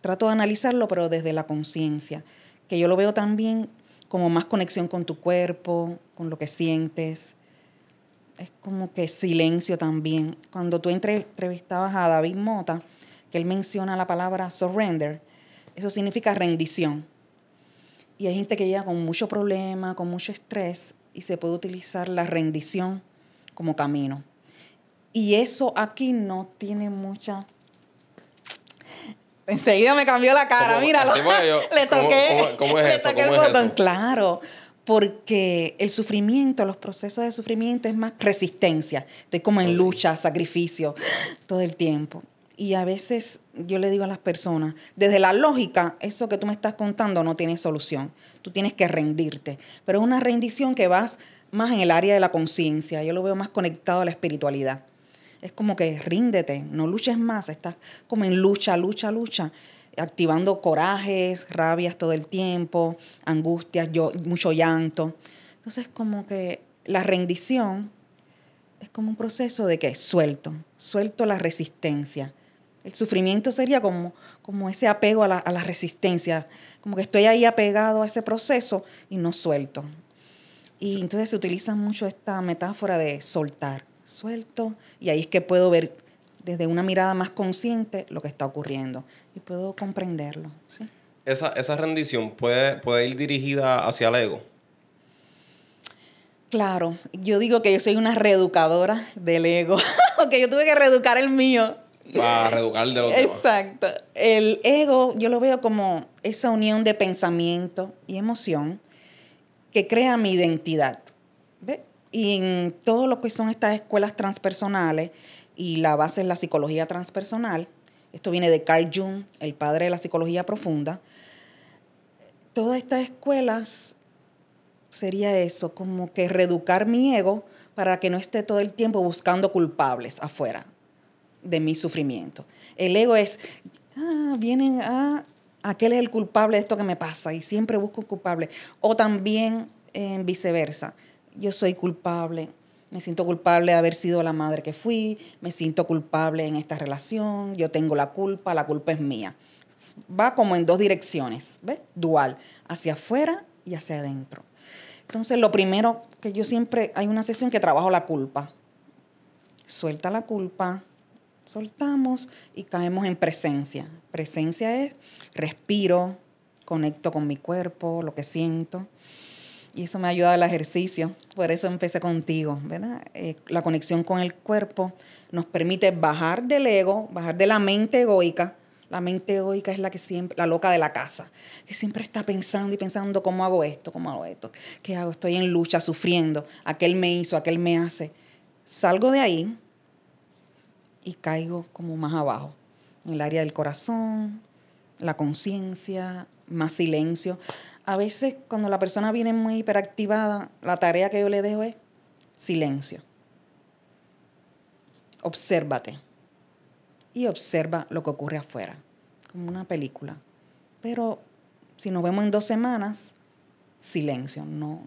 Trato de analizarlo, pero desde la conciencia, que yo lo veo también como más conexión con tu cuerpo, con lo que sientes. Es como que silencio también. Cuando tú entrevistabas a David Mota, que él menciona la palabra surrender, eso significa rendición. Y hay gente que llega con mucho problema, con mucho estrés, y se puede utilizar la rendición como camino. Y eso aquí no tiene mucha... Enseguida me cambió la cara, míralo. le toqué, ¿cómo, es eso? el botón. Claro, porque el sufrimiento, los procesos de sufrimiento es más resistencia. Estoy como en lucha, sacrificio, todo el tiempo. Y a veces yo le digo a las personas, desde la lógica, eso que tú me estás contando no tiene solución. Tú tienes que rendirte. Pero es una rendición que vas más en el área de la conciencia. Yo lo veo más conectado a la espiritualidad. Es como que ríndete, no luches más, estás como en lucha, lucha, lucha, activando corajes, rabias todo el tiempo, angustias, yo, mucho llanto. Entonces, como que la rendición es como un proceso de que suelto, suelto la resistencia el sufrimiento sería como, como ese apego a la, a la resistencia, como que estoy ahí apegado a ese proceso y no suelto. Y entonces se utiliza mucho esta metáfora de soltar, suelto, y ahí es que puedo ver desde una mirada más consciente lo que está ocurriendo y puedo comprenderlo. ¿sí? Esa, esa rendición puede, puede ir dirigida hacia el ego. Claro, yo digo que yo soy una reeducadora del ego, porque yo tuve que reeducar el mío. Para reeducar de los Exacto. El ego yo lo veo como esa unión de pensamiento y emoción que crea mi identidad. ¿Ve? Y en todo lo que son estas escuelas transpersonales y la base es la psicología transpersonal, esto viene de Carl Jung, el padre de la psicología profunda, todas estas escuelas sería eso, como que reeducar mi ego para que no esté todo el tiempo buscando culpables afuera de mi sufrimiento. El ego es, ah, vienen, ah, aquel es el culpable de esto que me pasa y siempre busco un culpable. O también en viceversa, yo soy culpable, me siento culpable de haber sido la madre que fui, me siento culpable en esta relación, yo tengo la culpa, la culpa es mía. Va como en dos direcciones, ¿ves? Dual, hacia afuera y hacia adentro. Entonces, lo primero que yo siempre, hay una sesión que trabajo la culpa. Suelta la culpa, soltamos y caemos en presencia. Presencia es respiro, conecto con mi cuerpo, lo que siento. Y eso me ayuda al ejercicio. Por eso empecé contigo, ¿verdad? Eh, la conexión con el cuerpo nos permite bajar del ego, bajar de la mente egoica. La mente egoica es la que siempre, la loca de la casa, que siempre está pensando y pensando cómo hago esto, cómo hago esto, qué hago, estoy en lucha, sufriendo, aquel me hizo, aquel me hace. Salgo de ahí y caigo como más abajo, en el área del corazón, la conciencia, más silencio. A veces cuando la persona viene muy hiperactivada, la tarea que yo le dejo es silencio. Obsérvate y observa lo que ocurre afuera, como una película. Pero si nos vemos en dos semanas, silencio, no,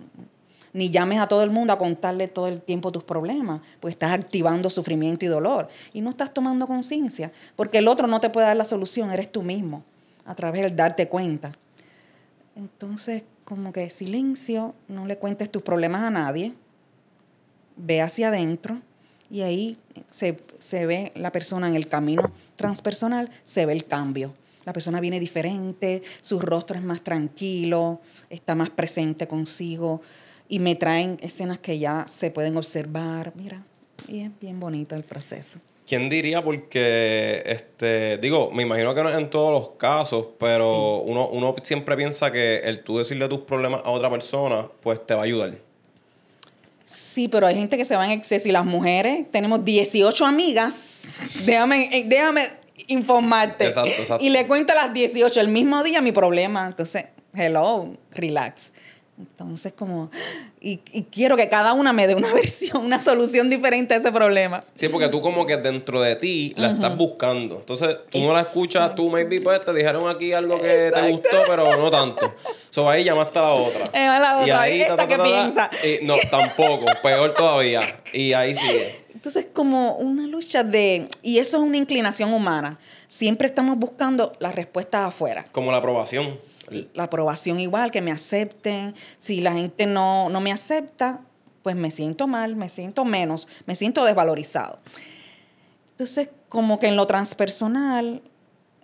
ni llames a todo el mundo a contarle todo el tiempo tus problemas, pues estás activando sufrimiento y dolor y no estás tomando conciencia, porque el otro no te puede dar la solución, eres tú mismo, a través del darte cuenta. Entonces, como que silencio, no le cuentes tus problemas a nadie, ve hacia adentro y ahí se, ve la persona en el camino transpersonal, se ve el cambio. La persona viene diferente, su rostro es más tranquilo, está más presente consigo y me traen escenas que ya se pueden observar. Mira, y es bien bonito el proceso. ¿Quién diría? Porque, este, digo, me imagino que no es en todos los casos, pero uno, uno siempre piensa que el tú decirle tus problemas a otra persona, pues te va a ayudar. Sí, pero hay gente que se va en exceso y las mujeres, tenemos 18 amigas, déjame, eh, déjame informarte. Exacto, exacto. Y le cuento a las 18 el mismo día mi problema. Entonces, hello, relax. Entonces, como, y, quiero que cada una me dé una versión, una solución diferente a ese problema. Sí, porque tú como que dentro de ti la estás buscando. Entonces, tú no la escuchas, tú maybe pues te dijeron aquí algo que te gustó, pero no tanto. So, ahí llamaste a la otra. Eh, a la otra, y ahí, esta que piensa. Y, no, tampoco, peor todavía. Y ahí sigue. Entonces, como una lucha de, y eso es una inclinación humana. Siempre estamos buscando las respuestas afuera. Como la aprobación la aprobación igual, que me acepten. Si la gente no, me acepta, pues me siento mal, me siento menos, me siento desvalorizado. Entonces, como que en lo transpersonal,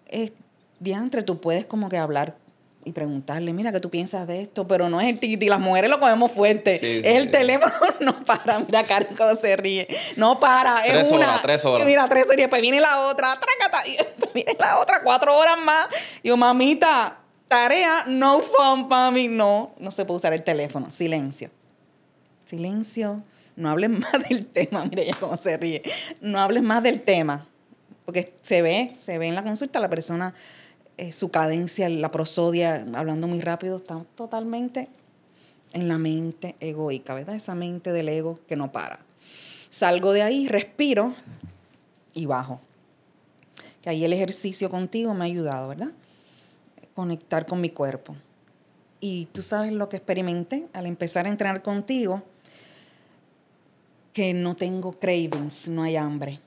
es, diantre, tú puedes como que hablar y preguntarle, mira, ¿qué tú piensas de esto? Pero no es el titi, las mujeres lo cogemos fuerte. es el teléfono, no para, mira Karen cómo se ríe. No para, es tres una. Horas, tres horas. Mira, tres horas, y después viene la otra, trácata, y después viene la otra, cuatro horas más. Y yo, mamita, Tarea, no phone para mí. No, no se puede usar el teléfono. Silencio. Silencio. No hables más del tema. Mire ya cómo se ríe. No hables más del tema. Porque se ve, se ve en la consulta la persona, eh, su cadencia, la prosodia, hablando muy rápido, está totalmente en la mente egoica, ¿verdad? Esa mente del ego que no para. Salgo de ahí, respiro y bajo. Que ahí el ejercicio contigo me ha ayudado, ¿verdad? Conectar con mi cuerpo. Y tú sabes lo que experimenté al empezar a entrenar contigo, que no tengo cravings, no hay hambre.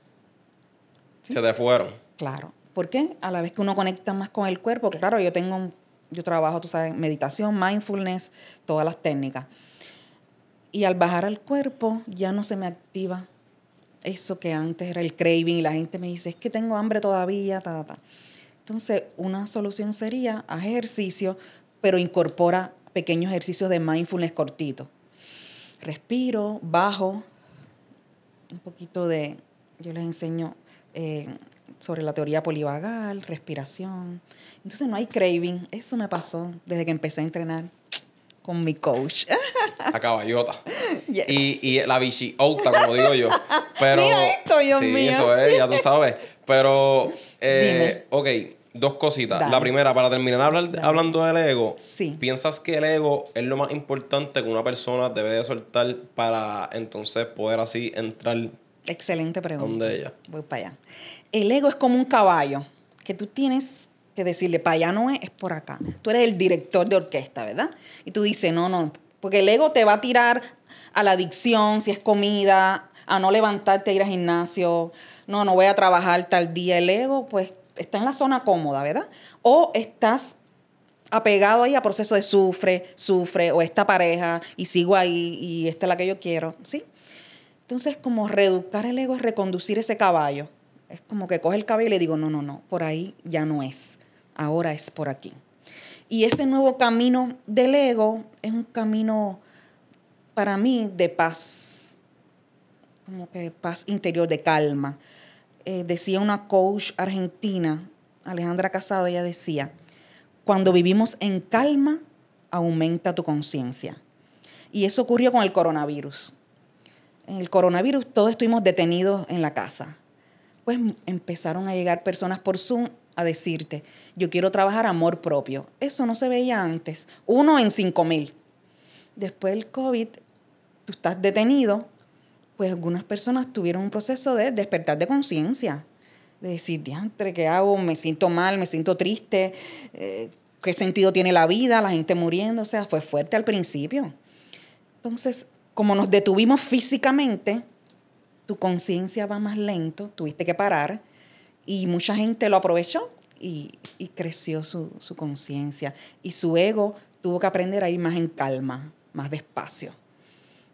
Se te fueron. Claro. ¿Por qué? A la vez que uno conecta más con el cuerpo, claro, yo tengo, yo trabajo, tú sabes, meditación, mindfulness, todas las técnicas. Y al bajar al cuerpo ya no se me activa eso que antes era el craving y la gente me dice, es que tengo hambre todavía, ta, ta. Entonces, una solución sería, haz ejercicio, pero incorpora pequeños ejercicios de mindfulness cortitos. respiro, bajo, un poquito de, yo les enseño eh, sobre la teoría polivagal, respiración. Entonces no hay craving. Eso me pasó desde que empecé a entrenar con mi coach. A caballota. Y, y la bichiota, como digo yo. Pero, Mira esto, Dios sí, mío. eso es, ya tú sabes. Pero, eh, ok, dos cositas. Dale. La primera, para terminar hablar, hablando del ego, Sí. ¿piensas que el ego es lo más importante que una persona debe de soltar para entonces poder así entrar Excelente pregunta. donde ella? Voy para allá. El ego es como un caballo que tú tienes que decirle, para allá no es, es por acá. Tú eres el director de orquesta, ¿verdad? Y tú dices, no, no, porque el ego te va a tirar a la adicción, si es comida, a no levantarte a ir al gimnasio, no, no voy a trabajar tal día. El ego, pues, está en la zona cómoda, ¿verdad? O estás apegado ahí a proceso de sufre, sufre, o esta pareja, y sigo ahí, y esta es la que yo quiero, ¿sí? Entonces, como reeducar el ego es reconducir ese caballo. Es como que coge el caballo y le digo, no, no, no, por ahí ya no es. Ahora es por aquí. Y ese nuevo camino del ego es un camino para mí de paz, como que paz interior, de calma. Eh, decía una coach argentina, Alejandra Casado, ella decía, cuando vivimos en calma, aumenta tu conciencia. Y eso ocurrió con el coronavirus. En el coronavirus todos estuvimos detenidos en la casa. Pues empezaron a llegar personas por Zoom a decirte, yo quiero trabajar amor propio. Eso no se veía antes. Uno en cinco mil. Después del COVID, tú estás detenido, pues algunas personas tuvieron un proceso de despertar de conciencia. De decir, diantre, ¿qué hago? Me siento mal, me siento triste. eh, ¿Qué sentido tiene la vida? La gente muriendo. O sea, fue fuerte al principio. Entonces, como nos detuvimos físicamente, tu conciencia va más lento, tuviste que parar y mucha gente lo aprovechó y, creció su, su conciencia y su ego tuvo que aprender a ir más en calma, más despacio.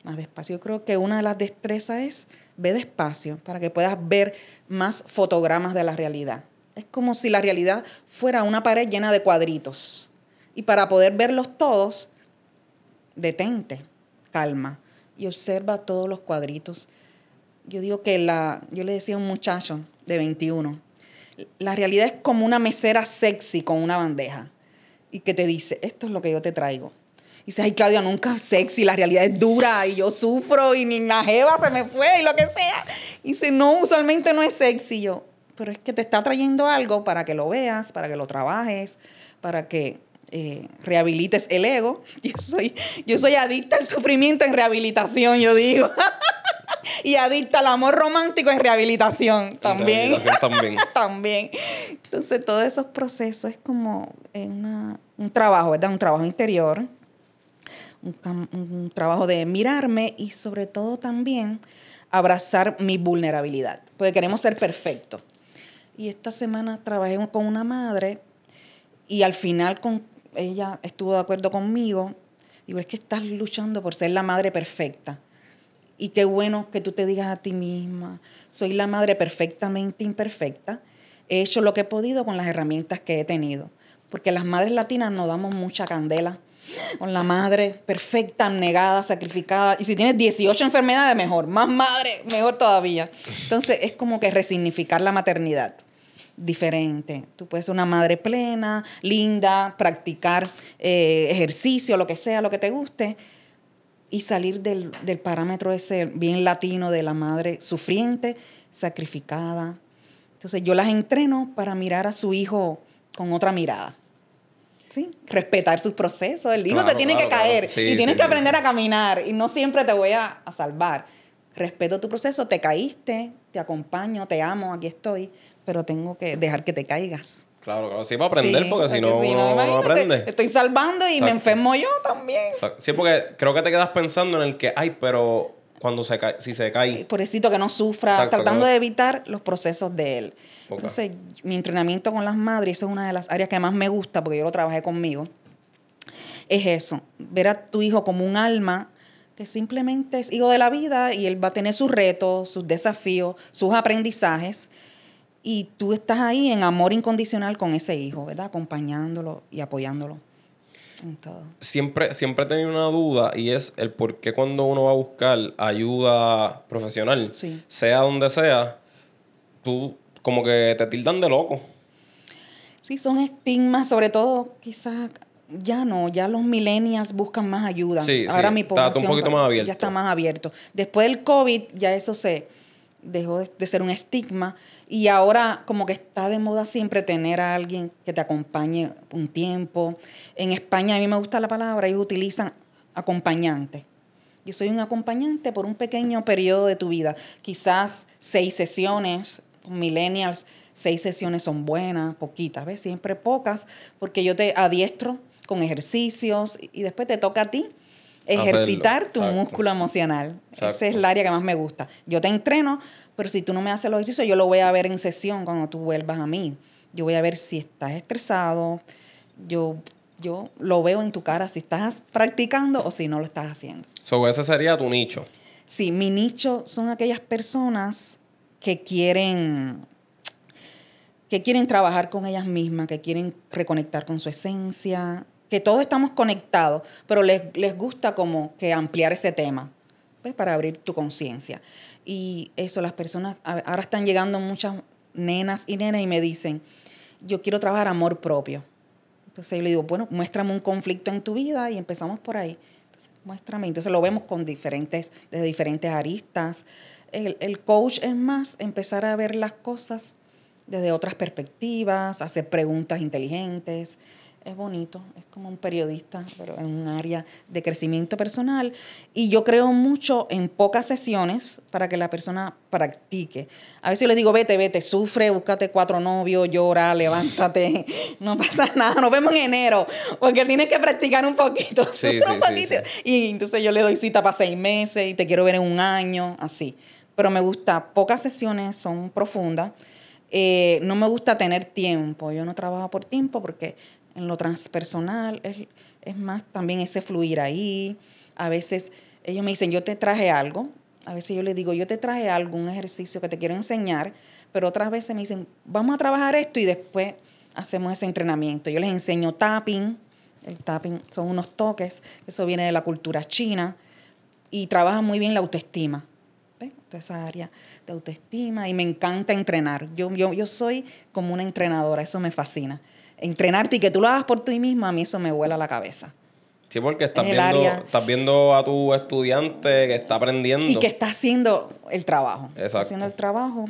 Más despacio. Yo creo que una de las destrezas es ve despacio para que puedas ver más fotogramas de la realidad. Es como si la realidad fuera una pared llena de cuadritos. Y para poder verlos todos, detente, calma y observa todos los cuadritos. Yo digo que la, yo le decía a un muchacho de 21, la realidad es como una mesera sexy con una bandeja y que te dice, esto es lo que yo te traigo. Y dice, ay Claudia, nunca sexy, la realidad es dura y yo sufro y ni la jeva se me fue y lo que sea. Y dice, no, usualmente no es sexy. Y yo, pero es que te está trayendo algo para que lo veas, para que lo trabajes, para que eh, rehabilites el ego. Yo soy, yo soy adicta al sufrimiento en rehabilitación, yo digo. y adicta al amor romántico en rehabilitación también. rehabilitación también. también. Entonces, todos esos procesos es como eh, una- un trabajo, ¿verdad? Un trabajo interior, un, un trabajo de mirarme y sobre todo también abrazar mi vulnerabilidad, porque queremos ser perfectos. Y esta semana trabajé con una madre y al final con ella estuvo de acuerdo conmigo. Digo, es que estás luchando por ser la madre perfecta. Y qué bueno que tú te digas a ti misma, soy la madre perfectamente imperfecta. He hecho lo que he podido con las herramientas que he tenido. Porque las madres latinas nos damos mucha candela con la madre perfecta, negada, sacrificada. Y si tienes 18 enfermedades, mejor. Más madre, mejor todavía. Entonces es como que resignificar la maternidad diferente. Tú puedes ser una madre plena, linda, practicar eh, ejercicio, lo que sea, lo que te guste, y salir del, del parámetro ese bien latino de la madre sufriente, sacrificada. Entonces yo las entreno para mirar a su hijo con otra mirada. ¿Sí? Respetar sus procesos. El hijo Claro, se tiene claro, que caer claro. Sí, y tienes sí, que aprender a caminar y no siempre te voy a, a salvar. Respeto tu proceso, te caíste, te acompaño, te amo, aquí estoy, pero tengo que dejar que te caigas. Claro, claro. Sí, para aprender, porque si no, uno no imagínate, aprende. Estoy salvando y me enfermo yo también. Exacto. Sí, porque creo que te quedas pensando en el que, ay, pero cuando se cae, si se cae, Pobrecito que no sufra, Exacto, tratando de evitar los procesos de él. Entonces, mi entrenamiento con las madres, esa es una de las áreas que más me gusta porque yo lo trabajé conmigo, es eso, ver a tu hijo como un alma que simplemente es hijo de la vida y él va a tener sus retos, sus desafíos, sus aprendizajes. Y tú estás ahí en amor incondicional con ese hijo, ¿verdad? Acompañándolo y apoyándolo En todo. Siempre, siempre he tenido una duda y es el por qué cuando uno va a buscar ayuda profesional, sea donde sea, tú como que te tildan de loco. Sí, son estigmas, sobre todo quizás ya no, ya los millennials buscan más ayuda. Sí, Ahora mi población un poquito más abierto. ya está más abierto. Después del COVID ya eso se dejó de, ser un estigma y ahora como que está de moda siempre tener a alguien que te acompañe un tiempo. En España a mí me gusta la palabra, ellos utilizan acompañante. Yo soy un acompañante por un pequeño periodo de tu vida, quizás seis sesiones, millennials, seis sesiones son buenas, poquitas, ¿ves? Siempre pocas, porque yo te adiestro con ejercicios y después te toca a ti ejercitar tu músculo emocional. Esa es el área que más me gusta. Yo te entreno, pero si tú no me haces los ejercicios, yo lo voy a ver en sesión cuando tú vuelvas a mí. Yo voy a ver si estás estresado, yo, yo lo veo en tu cara si estás practicando o si no lo estás haciendo. So, ese sería tu nicho. Sí, mi nicho son aquellas personas que quieren que quieren trabajar con ellas mismas, que quieren reconectar con su esencia, que todos estamos conectados, pero les, gusta como que ampliar ese tema, pues, para abrir tu conciencia. Y eso, las personas, ahora están llegando muchas nenas y nenas y me dicen, yo quiero trabajar amor propio. Entonces yo le digo, bueno, muéstrame un conflicto en tu vida y empezamos por ahí. Entonces, muéstrame. Entonces lo vemos con diferentes, desde diferentes aristas. El, el coach es más empezar a ver las cosas desde otras perspectivas, hacer preguntas inteligentes, es bonito, es como un periodista, pero en un área de crecimiento personal. Y yo creo mucho en pocas sesiones para que la persona practique. A veces yo le digo, vete, vete, sufre, búscate cuatro novios, llora, levántate, no pasa nada, nos vemos en enero, porque tienes que practicar un poquito, un poquito. y entonces yo le doy cita para seis meses y te quiero ver en un año, así. Pero me gusta, pocas sesiones son profundas. Eh, no me gusta tener tiempo, yo no trabajo por tiempo porque en lo transpersonal, es, es más también ese fluir ahí. A veces ellos me dicen, yo te traje algo. A veces yo les digo, yo te traje algo, un ejercicio que te quiero enseñar. Pero otras veces me dicen, vamos a trabajar esto y después hacemos ese entrenamiento. Yo les enseño tapping. El tapping son unos toques. Eso viene de la cultura china. Y trabaja muy bien la autoestima. ¿Ves? Toda esa área de autoestima. Y me encanta entrenar. Yo, yo, yo soy como una entrenadora. Eso me fascina entrenarte y que tú lo hagas por ti misma, a mí eso me vuela la cabeza. Sí, porque estás viendo, estás viendo a tu estudiante que está aprendiendo. Y que está haciendo el trabajo. Exacto. Está haciendo el trabajo.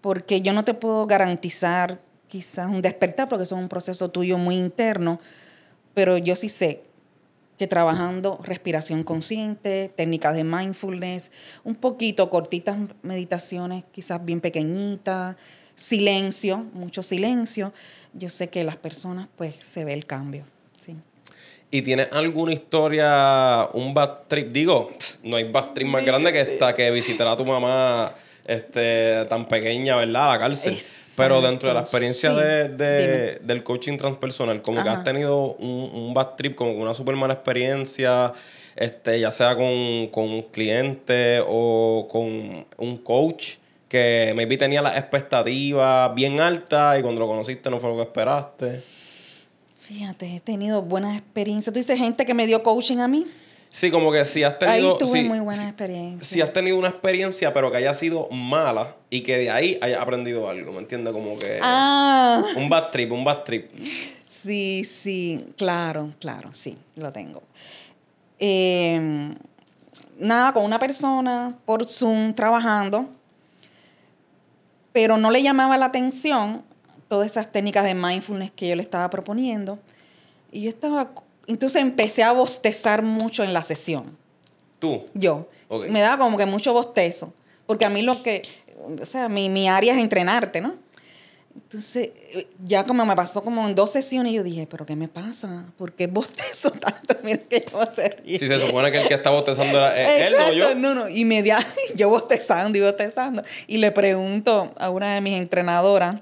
Porque yo no te puedo garantizar quizás un despertar, porque eso es un proceso tuyo muy interno, pero yo sí sé que trabajando respiración consciente, técnicas de mindfulness, un poquito cortitas meditaciones, quizás bien pequeñitas, silencio, mucho silencio, yo sé que las personas, pues, se ve el cambio. Sí. ¿Y tienes alguna historia, un bad trip? Digo, no hay bad trip más grande que esta, que visitar a tu mamá este, tan pequeña, ¿verdad? A la cárcel. Pero dentro de la experiencia de, del coaching transpersonal, como que has tenido un, un bad trip, como una súper mala experiencia, este, ya sea con, con un cliente o con un coach que maybe tenía las expectativas bien altas y cuando lo conociste no fue lo que esperaste? Fíjate, he tenido buenas experiencias. ¿Tú dices gente que me dio coaching a mí? Sí, como que si has tenido. Ahí tuve muy buena experiencia. Si has tenido una experiencia, pero que haya sido mala y que de ahí hayas aprendido algo, ¿me entiendes? Como que. Ah. Un bad trip, un bad trip. Sí, sí, claro, claro, sí, lo tengo. Em, nada, con una persona por Zoom trabajando pero no le llamaba la atención todas esas técnicas de mindfulness que yo le estaba proponiendo. Y yo estaba, entonces empecé a bostezar mucho en la sesión. ¿Tú? Yo. Me daba como que mucho bostezo, porque a mí lo que, o sea, mi, mi área es entrenarte, ¿no? Entonces, ya como me pasó como en dos sesiones, yo dije, ¿pero qué me pasa? ¿Por qué bostezo tanto? Mira que yo Si se supone que el que está bostezando era él, o yo. No, no, y me yo bostezando y bostezando. Y le pregunto a una de mis entrenadoras,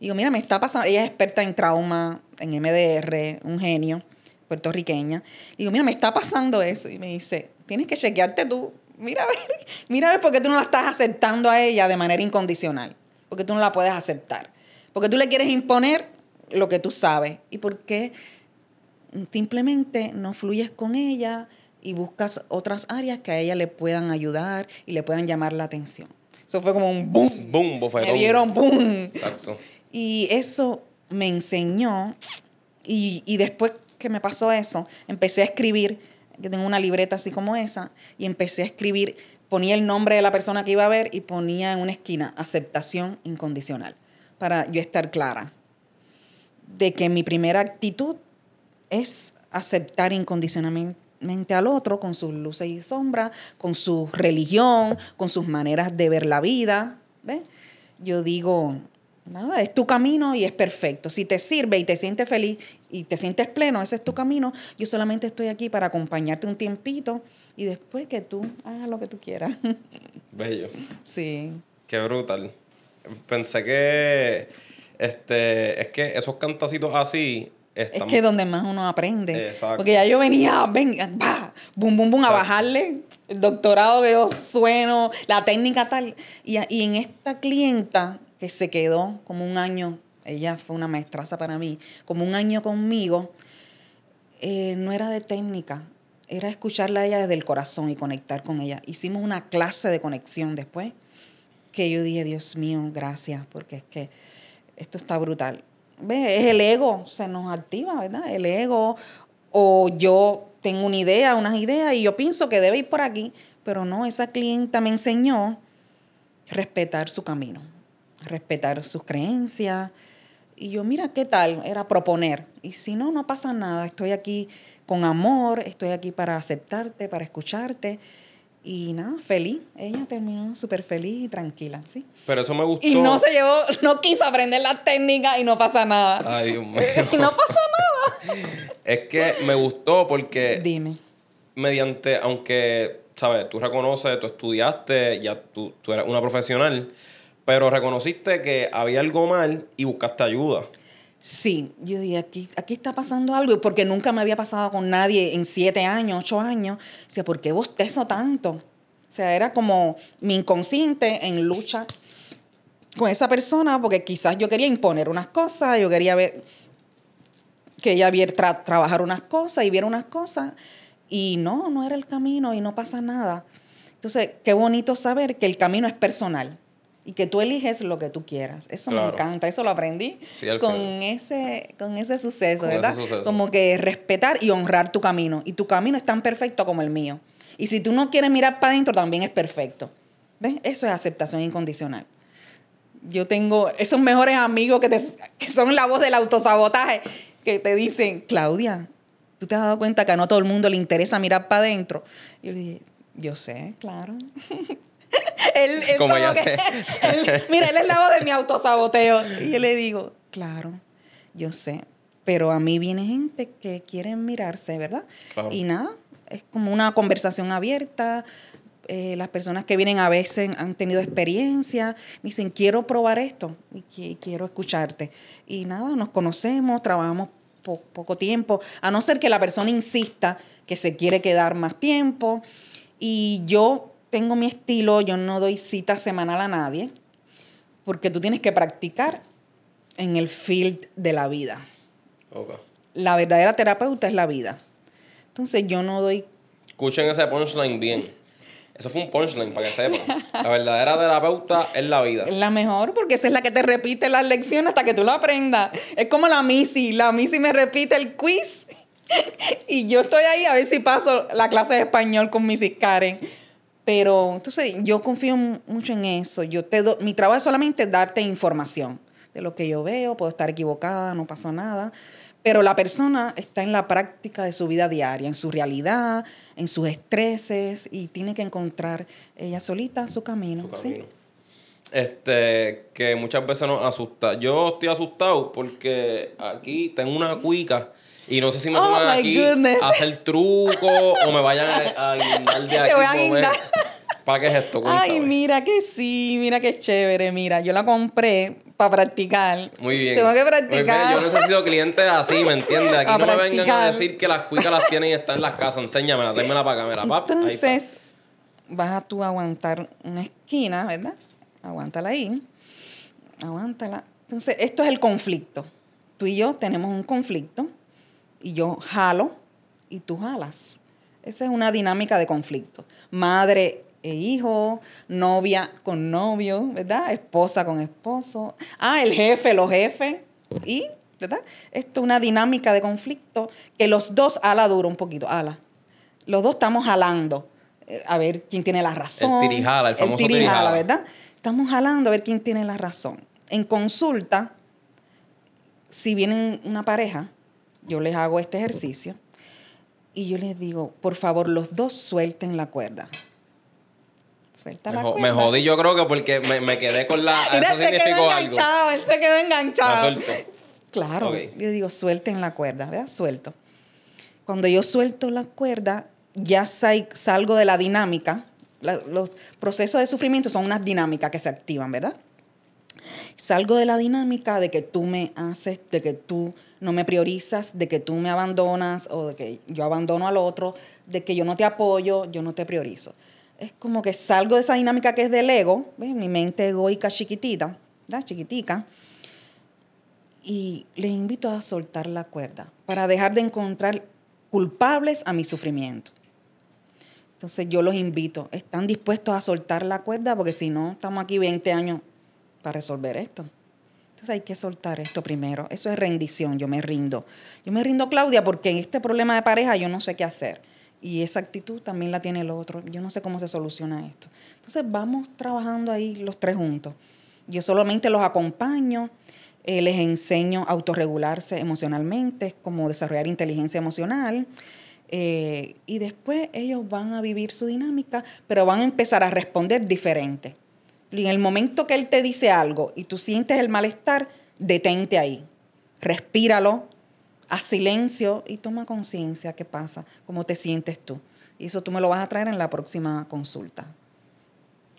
digo, mira, me está pasando, ella es experta en trauma, en MDR, un genio, puertorriqueña. Digo, mira, me está pasando eso. Y me dice, tienes que chequearte tú. Mira a ver, mira a ver por qué tú no la estás aceptando a ella de manera incondicional. Porque tú no la puedes aceptar. Porque tú le quieres imponer lo que tú sabes. ¿Y por qué Simplemente no fluyes con ella y buscas otras áreas que a ella le puedan ayudar y le puedan llamar la atención. Eso fue como un boom. Boom, Me dieron boom. Exacto. Y eso me enseñó. Y, y después que me pasó eso, empecé a escribir. Yo tengo una libreta así como esa. Y empecé a escribir. Ponía el nombre de la persona que iba a ver y ponía en una esquina aceptación incondicional. Para yo estar clara de que mi primera actitud es aceptar incondicionalmente al otro con sus luces y sombras, con su religión, con sus maneras de ver la vida. ¿ves? Yo digo, nada, es tu camino y es perfecto. Si te sirve y te sientes feliz y te sientes pleno, ese es tu camino. Yo solamente estoy aquí para acompañarte un tiempito y después que tú hagas lo que tú quieras. Bello. Sí. Qué brutal. Pensé que este, es que esos cantacitos así es que donde más uno aprende. Exacto. Porque ya yo venía, bum, bum, bum, a bajarle el doctorado que yo sueno, la técnica tal. Y, y, en esta clienta que se quedó como un año, ella fue una maestraza para mí, como un año conmigo, eh, no era de técnica, era escucharla a ella desde el corazón y conectar con ella. Hicimos una clase de conexión después, que yo dije, Dios mío, gracias, porque es que esto está brutal es el ego, se nos activa, ¿verdad? El ego, o yo tengo una idea, unas ideas, y yo pienso que debe ir por aquí, pero no, esa clienta me enseñó respetar su camino, respetar sus creencias. Y yo, mira, ¿qué tal? Era proponer. Y si no, no pasa nada. Estoy aquí con amor, estoy aquí para aceptarte, para escucharte. Y nada, feliz. Ella terminó súper feliz y tranquila, ¿sí? Pero eso me gustó. Y no se llevó, no quiso aprender la técnica y no pasa nada. Ay, Dios mío. y no pasa nada. es que me gustó porque. Dime. Mediante, aunque, ¿sabes? Tú reconoces, tú estudiaste, ya tú, tú eres una profesional, pero reconociste que había algo mal y buscaste ayuda. Sí, yo dije, aquí, aquí está pasando algo, porque nunca me había pasado con nadie en siete años, ocho años. O sea, ¿por qué bostezo tanto? O sea, era como mi inconsciente en lucha con esa persona, porque quizás yo quería imponer unas cosas, yo quería ver que ella viera trabajar unas cosas y viera unas cosas, y no, no era el camino y no pasa nada. Entonces, qué bonito saber que el camino es personal y que tú eliges lo que tú quieras. Eso me encanta, eso lo aprendí con, ese, con ese suceso, ¿verdad? Como que respetar y honrar tu camino. Y tu camino es tan perfecto como el mío. Y si tú no quieres mirar para adentro, también es perfecto. ¿Ves? Eso es aceptación incondicional. Yo tengo esos mejores amigos que, que son la voz del autosabotaje, que te dicen, Claudia, ¿tú te has dado cuenta que a no todo el mundo le interesa mirar para adentro? Y yo le dije, yo sé, claro. él, como ya sé. mira, él es la voz de mi autosaboteo. Y yo le digo, claro, yo sé. Pero a mí viene gente que quiere mirarse, ¿verdad? Y nada, es como una conversación abierta. Eh, las personas que vienen a veces han tenido experiencia, me dicen, quiero probar esto y quiero escucharte. Y nada, nos conocemos, trabajamos poco tiempo, a no ser que la persona insista que se quiere quedar más tiempo. Y yo tengo mi estilo, yo no doy cita semanal a nadie, porque tú tienes que practicar en el field de la vida. La verdadera terapeuta es la vida. Entonces yo no doy... Escuchen ese punchline bien. Eso fue un punchline para que sepan. La verdadera terapeuta es la vida. Es la mejor porque esa es la que te repite las lecciones hasta que tú lo aprendas. Es como la Missy. La Missy me repite el quiz y yo estoy ahí a ver si paso la clase de español con Missy Karen pero entonces yo confío mucho en eso. Yo te mi trabajo es solamente darte información de lo que yo veo, puedo estar equivocada, no pasa nada, pero la persona está en la práctica de su vida diaria, en su realidad, en sus estreses y tiene que encontrar ella solita su camino. Este, que muchas veces nos asusta. Yo estoy asustado porque aquí tengo una cuica y no sé si me oh pongan aquí a hacer truco o me vayan a, guindar de aquí. Te voy a guindar. ¿Para qué es esto? Ay, mira que sí, mira qué chévere. Mira, yo la compré para practicar. Muy bien. Tengo que practicar. Yo necesito clientes así, ¿me entiendes? Aquí no me vengan a decir que las cuicas las tienen y están en las casas. Enséñamela, la para cámara, pap. Entonces, vas a tú aguantar una esquina, ¿verdad? Aguántala ahí. Aguántala. Entonces, esto es el conflicto. Tú y yo tenemos un conflicto y yo jalo y tú jalas. Esa es una dinámica de conflicto. Madre e hijo, novia con novio, ¿verdad? Esposa con esposo. Ah, el jefe, los jefes. Y, ¿verdad? Esto es una dinámica de conflicto que los dos ala duro un poquito, ala. Los dos estamos jalando eh, a ver quién tiene la razón. El tirijala, el famoso el tirijala, ¿verdad? Estamos jalando a ver quién tiene la razón. En consulta, si vienen una pareja, yo les hago este ejercicio y yo les digo, por favor, los dos suelten la cuerda. Suelta me, la cuerda. Me jodí yo creo que porque me, quedé con la... Mira, eso se quedó enganchado, él se quedó enganchado. Claro, yo digo, suelten la cuerda, ¿verdad? Suelto. Cuando yo suelto la cuerda, ya salgo de la dinámica. los procesos de sufrimiento son unas dinámicas que se activan, ¿verdad? Salgo de la dinámica de que tú me haces, de que tú no me priorizas, de que tú me abandonas o de que yo abandono al otro, de que yo no te apoyo, yo no te priorizo. Es como que salgo de esa dinámica que es del ego, mi mente egoica chiquitita, ¿verdad? chiquitica, y les invito a soltar la cuerda para dejar de encontrar culpables a mi sufrimiento. Entonces yo los invito, ¿están dispuestos a soltar la cuerda? Porque si no, estamos aquí 20 años para resolver esto. Entonces hay que soltar esto primero. Eso es rendición, yo me rindo. Yo me rindo, Claudia, porque en este problema de pareja yo no sé qué hacer. Y esa actitud también la tiene el otro. Yo no sé cómo se soluciona esto. Entonces vamos trabajando ahí los tres juntos. Yo solamente los acompaño, eh, les enseño a autorregularse emocionalmente, como desarrollar inteligencia emocional. Eh, y después ellos van a vivir su dinámica, pero van a empezar a responder diferente. Y en el momento que él te dice algo y tú sientes el malestar, detente ahí. Respíralo, haz silencio y toma conciencia qué pasa, cómo te sientes tú. Y eso tú me lo vas a traer en la próxima consulta.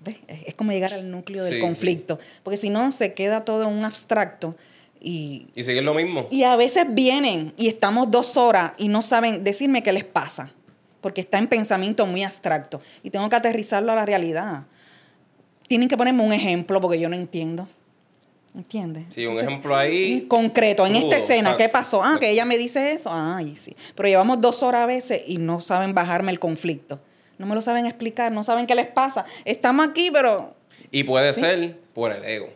¿Ves? Es como llegar al núcleo del conflicto. Porque si no, se queda todo en un abstracto. Y, y sigue lo mismo. Y a veces vienen y estamos dos horas y no saben decirme qué les pasa. Porque está en pensamiento muy abstracto. Y tengo que aterrizarlo a la realidad tienen que ponerme un ejemplo porque yo no entiendo. ¿Entiendes? Sí, un ejemplo ahí. Concreto, en esta escena, ¿qué pasó? Ah, que ella me dice eso. Ay, sí. Pero llevamos dos horas a veces y no saben bajarme el conflicto. No me lo saben explicar, no saben qué les pasa. Estamos aquí, pero. Y puede ser por el ego.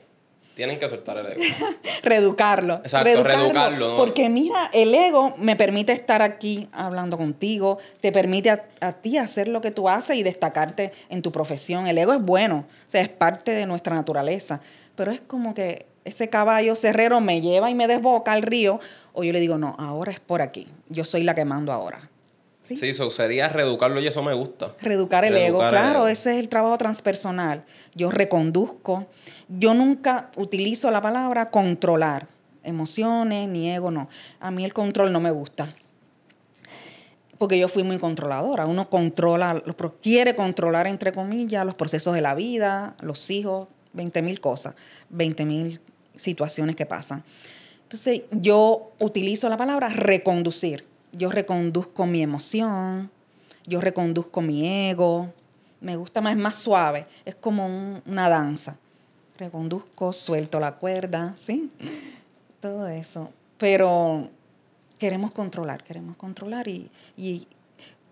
Tienen que soltar el ego. reeducarlo. Exacto, reeducarlo. Porque mira, el ego me permite estar aquí hablando contigo, te permite a, a, ti hacer lo que tú haces y destacarte en tu profesión. El ego es bueno, o sea, es parte de nuestra naturaleza. Pero es como que ese caballo cerrero me lleva y me desboca al río, o yo le digo, no, ahora es por aquí. Yo soy la que mando ahora. Sí, eso sería reeducarlo y eso me gusta. Reeducar el ego, claro, ese es el trabajo transpersonal. Yo reconduzco. Yo nunca utilizo la palabra controlar emociones ni ego, no. A mí el control no me gusta. Porque yo fui muy controladora. Uno controla, quiere controlar, entre comillas, los procesos de la vida, los hijos, 20 mil cosas, 20 mil situaciones que pasan. Entonces, yo utilizo la palabra reconducir yo reconduzco mi emoción, yo reconduzco mi ego. Me gusta más, es más suave, es como una danza. Reconduzco, suelto la cuerda, ¿sí? Todo eso. Pero queremos controlar, queremos controlar y, y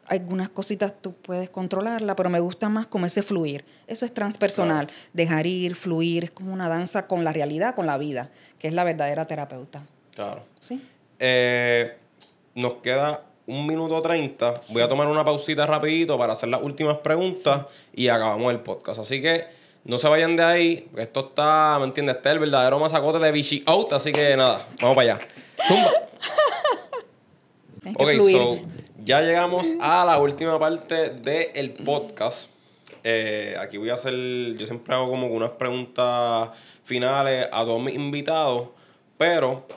algunas cositas tú puedes controlarla, pero me gusta más como ese fluir. Eso es transpersonal, dejar ir, fluir, es como una danza con la realidad, con la vida, que es la verdadera terapeuta. Claro. ¿Sí? Eh, nos queda un minuto treinta. Voy a tomar una pausita rapidito para hacer las últimas preguntas y acabamos el podcast. Así que no se vayan de ahí, porque esto está, ¿me entiendes? Este es el verdadero masacote de Vichy Out, así que nada, vamos para allá. Zumba. ok, so ya llegamos a la última parte del podcast. Eh, aquí voy a hacer, yo siempre hago como unas preguntas finales a todos mis invitados, pero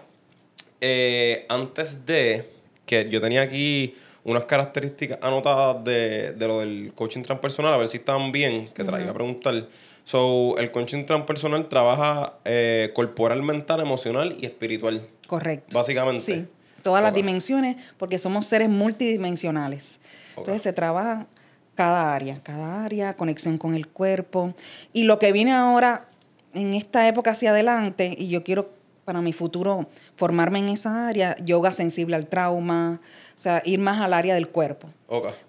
eh, antes de que yo tenía aquí unas características anotadas de, lo del coaching transpersonal, a ver si estaban bien, que te a preguntar. So, el coaching transpersonal trabaja eh, corporal, mental, emocional y espiritual. Correcto. Básicamente. Sí, todas las dimensiones, porque somos seres multidimensionales. Entonces se trabaja cada área, cada área, conexión con el cuerpo. Y lo que viene ahora, en esta época hacia adelante, y yo quiero para mi futuro formarme en esa área, yoga sensible al trauma, o sea, ir más al área del cuerpo.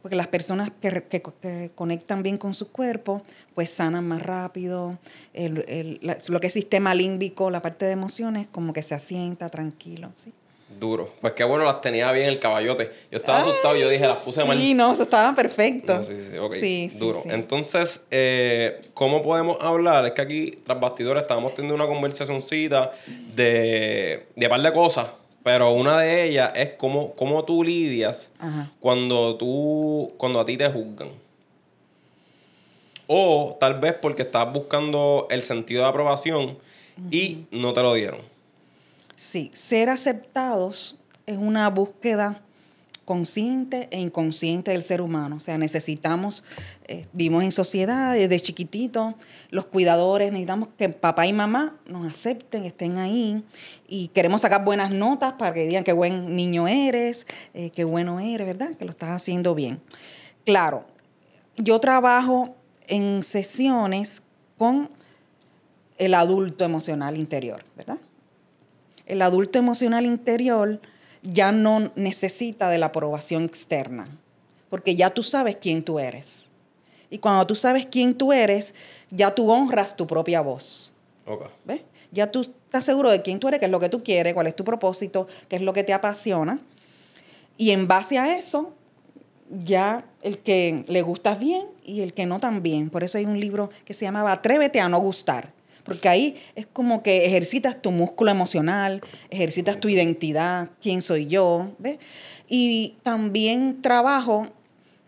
Porque las personas que, que, conectan bien con su cuerpo, pues sanan más rápido. lo que es sistema límbico, la parte de emociones, como que se asienta tranquilo. ¿sí? Duro. Pues qué bueno, las tenía bien el caballote. Yo estaba asustado, yo dije, las puse mal. Sí, no, estaban perfectos. sí, sí, sí, ok. Duro. Entonces, eh, ¿cómo podemos hablar? Es que aquí, tras bastidores, estábamos teniendo una conversacióncita de, de par de cosas. Pero una de ellas es cómo, cómo tú lidias cuando tú, cuando a ti te juzgan. O tal vez porque estás buscando el sentido de aprobación y no te lo dieron. Sí, ser aceptados es una búsqueda consciente e inconsciente del ser humano. O sea, necesitamos, eh, vivimos en sociedad desde chiquitito, los cuidadores, necesitamos que papá y mamá nos acepten, estén ahí y queremos sacar buenas notas para que digan qué buen niño eres, eh, qué bueno eres, ¿verdad? Que lo estás haciendo bien. Claro, yo trabajo en sesiones con el adulto emocional interior, ¿verdad? El adulto emocional interior ya no necesita de la aprobación externa, porque ya tú sabes quién tú eres. Y cuando tú sabes quién tú eres, ya tú honras tu propia voz. ¿Ves? Ya tú estás seguro de quién tú eres, qué es lo que tú quieres, cuál es tu propósito, qué es lo que te apasiona. Y en base a eso, ya el que le gustas bien y el que no también. Por eso hay un libro que se llamaba Atrévete a no gustar porque ahí es como que ejercitas tu músculo emocional, ejercitas tu identidad, quién soy yo, ¿ves? Y también trabajo,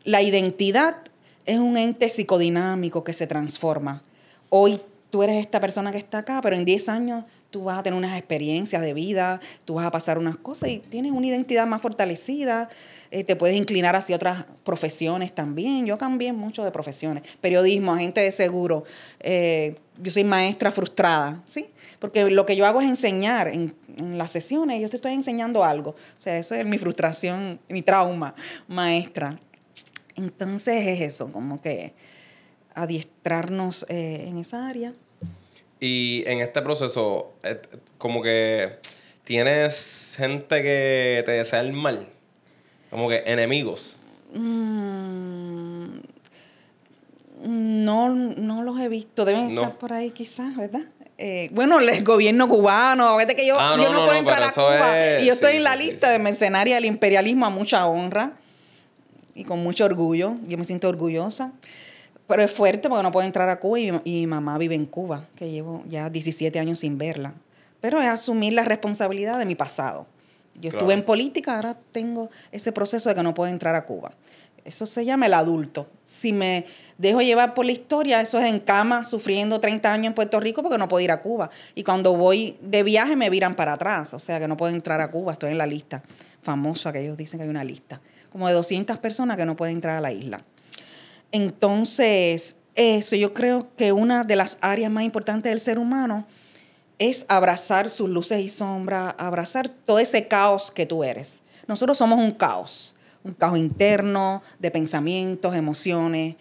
la identidad es un ente psicodinámico que se transforma. Hoy tú eres esta persona que está acá, pero en 10 años tú vas a tener unas experiencias de vida, tú vas a pasar unas cosas y tienes una identidad más fortalecida, eh, te puedes inclinar hacia otras profesiones también. Yo cambié mucho de profesiones, periodismo, agente de seguro, eh, yo soy maestra frustrada, ¿sí? Porque lo que yo hago es enseñar en, las sesiones, yo te estoy enseñando algo. O sea, eso es mi frustración, mi trauma, maestra. Entonces es eso, como que adiestrarnos eh, en esa área. Y en este proceso, eh, como que tienes gente que te desea el mal, como que enemigos. Mm, no, no los he visto. Deben estar por ahí quizás, ¿verdad? Eh, bueno, el gobierno cubano, fíjate que yo, ah, no, yo no, puedo entrar a Cuba. y yo estoy en la lista de mercenaria del imperialismo a mucha honra y con mucho orgullo. Yo me siento orgullosa. Pero es fuerte porque no puedo entrar a Cuba y, y mamá vive en Cuba, que llevo ya 17 años sin verla. Pero es asumir la responsabilidad de mi pasado. Yo estuve en política, ahora tengo ese proceso de que no puedo entrar a Cuba. Eso se llama el adulto. Si me dejo llevar por la historia, eso es en cama, sufriendo 30 años en Puerto Rico porque no puedo ir a Cuba. Y cuando voy de viaje me viran para atrás, o sea que no puedo entrar a Cuba, estoy en la lista famosa que ellos dicen que hay una lista, como de 200 personas que no pueden entrar a la isla. Entonces, eso yo creo que una de las áreas más importantes del ser humano es abrazar sus luces y sombras, abrazar todo ese caos que tú eres. Nosotros somos un caos un caos interno de pensamientos, emociones.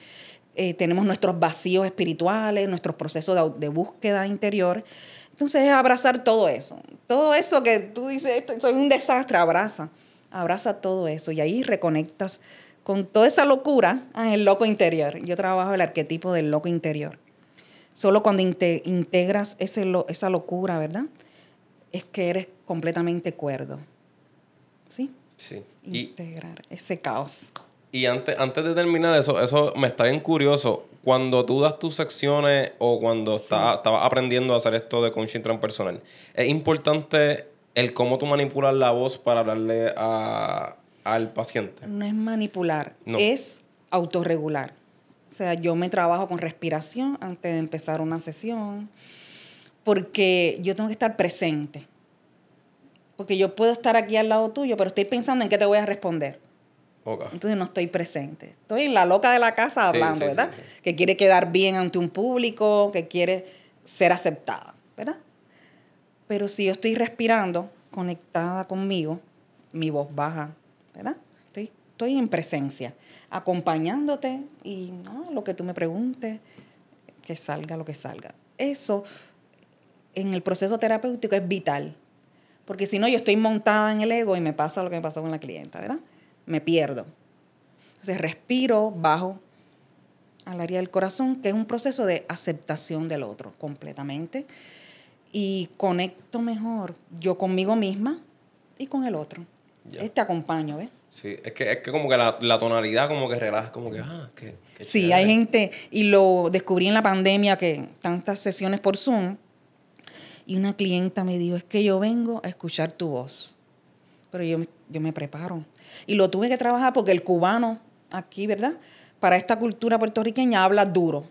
Eh, tenemos nuestros vacíos espirituales, nuestros procesos de, búsqueda interior. Entonces es abrazar todo eso. Todo eso que tú dices, soy un desastre, abraza. Abraza todo eso y ahí reconectas con toda esa locura en el loco interior. Yo trabajo el arquetipo del loco interior. Solo cuando integras ese esa locura, ¿verdad? Es que eres completamente cuerdo. ¿Sí? Sí. Integrar ese caos. Y antes, antes de terminar eso, eso me está bien curioso. Cuando tú das tus secciones o cuando estabas aprendiendo a hacer esto de coaching transpersonal, es importante el cómo tú manipulas la voz para hablarle al paciente. No es manipular, es autorregular. O sea, yo me trabajo con respiración antes de empezar una sesión, porque yo tengo que estar presente. Porque yo puedo estar aquí al lado tuyo, pero estoy pensando en qué te voy a responder. Entonces no estoy presente. Estoy en la loca de la casa hablando, ¿verdad? que quiere quedar bien ante un público, que quiere ser aceptada, ¿verdad? Pero si yo estoy respirando, conectada conmigo, mi voz baja, ¿verdad? Estoy, estoy en presencia, acompañándote y lo que tú me preguntes, que salga lo que salga. Eso en el proceso terapéutico es vital. Porque si no, yo estoy montada en el ego y me pasa lo que me pasó con la clienta, ¿verdad? Me pierdo. Entonces respiro, bajo al área del corazón, que es un proceso de aceptación del otro completamente. Y conecto mejor yo conmigo misma y con el otro. Este acompaño, ¿ves? Sí, es que, es que como que la, tonalidad como que relaja, como que, ah, que... sí, hay gente, y lo descubrí en la pandemia, que tantas sesiones por Zoom, y una clienta me dijo, es que yo vengo a escuchar tu voz, pero yo, yo me preparo. Y lo tuve que trabajar porque el cubano aquí, ¿verdad? Para esta cultura puertorriqueña habla duro.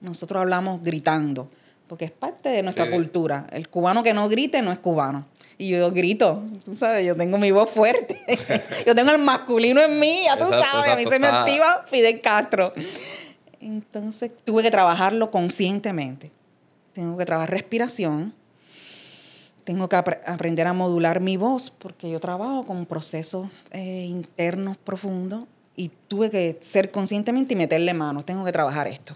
Nosotros hablamos gritando, porque es parte de nuestra cultura. El cubano que no grite no es cubano. Y yo grito, tú sabes, yo tengo mi voz fuerte. yo tengo el masculino en mí, ya tú sabes, a mí se me activa Fidel Castro. Entonces tuve que trabajarlo conscientemente. Tengo que trabajar respiración. Tengo que aprender a modular mi voz porque yo trabajo con procesos eh, internos profundos y tuve que ser conscientemente y meterle mano. Tengo que trabajar esto.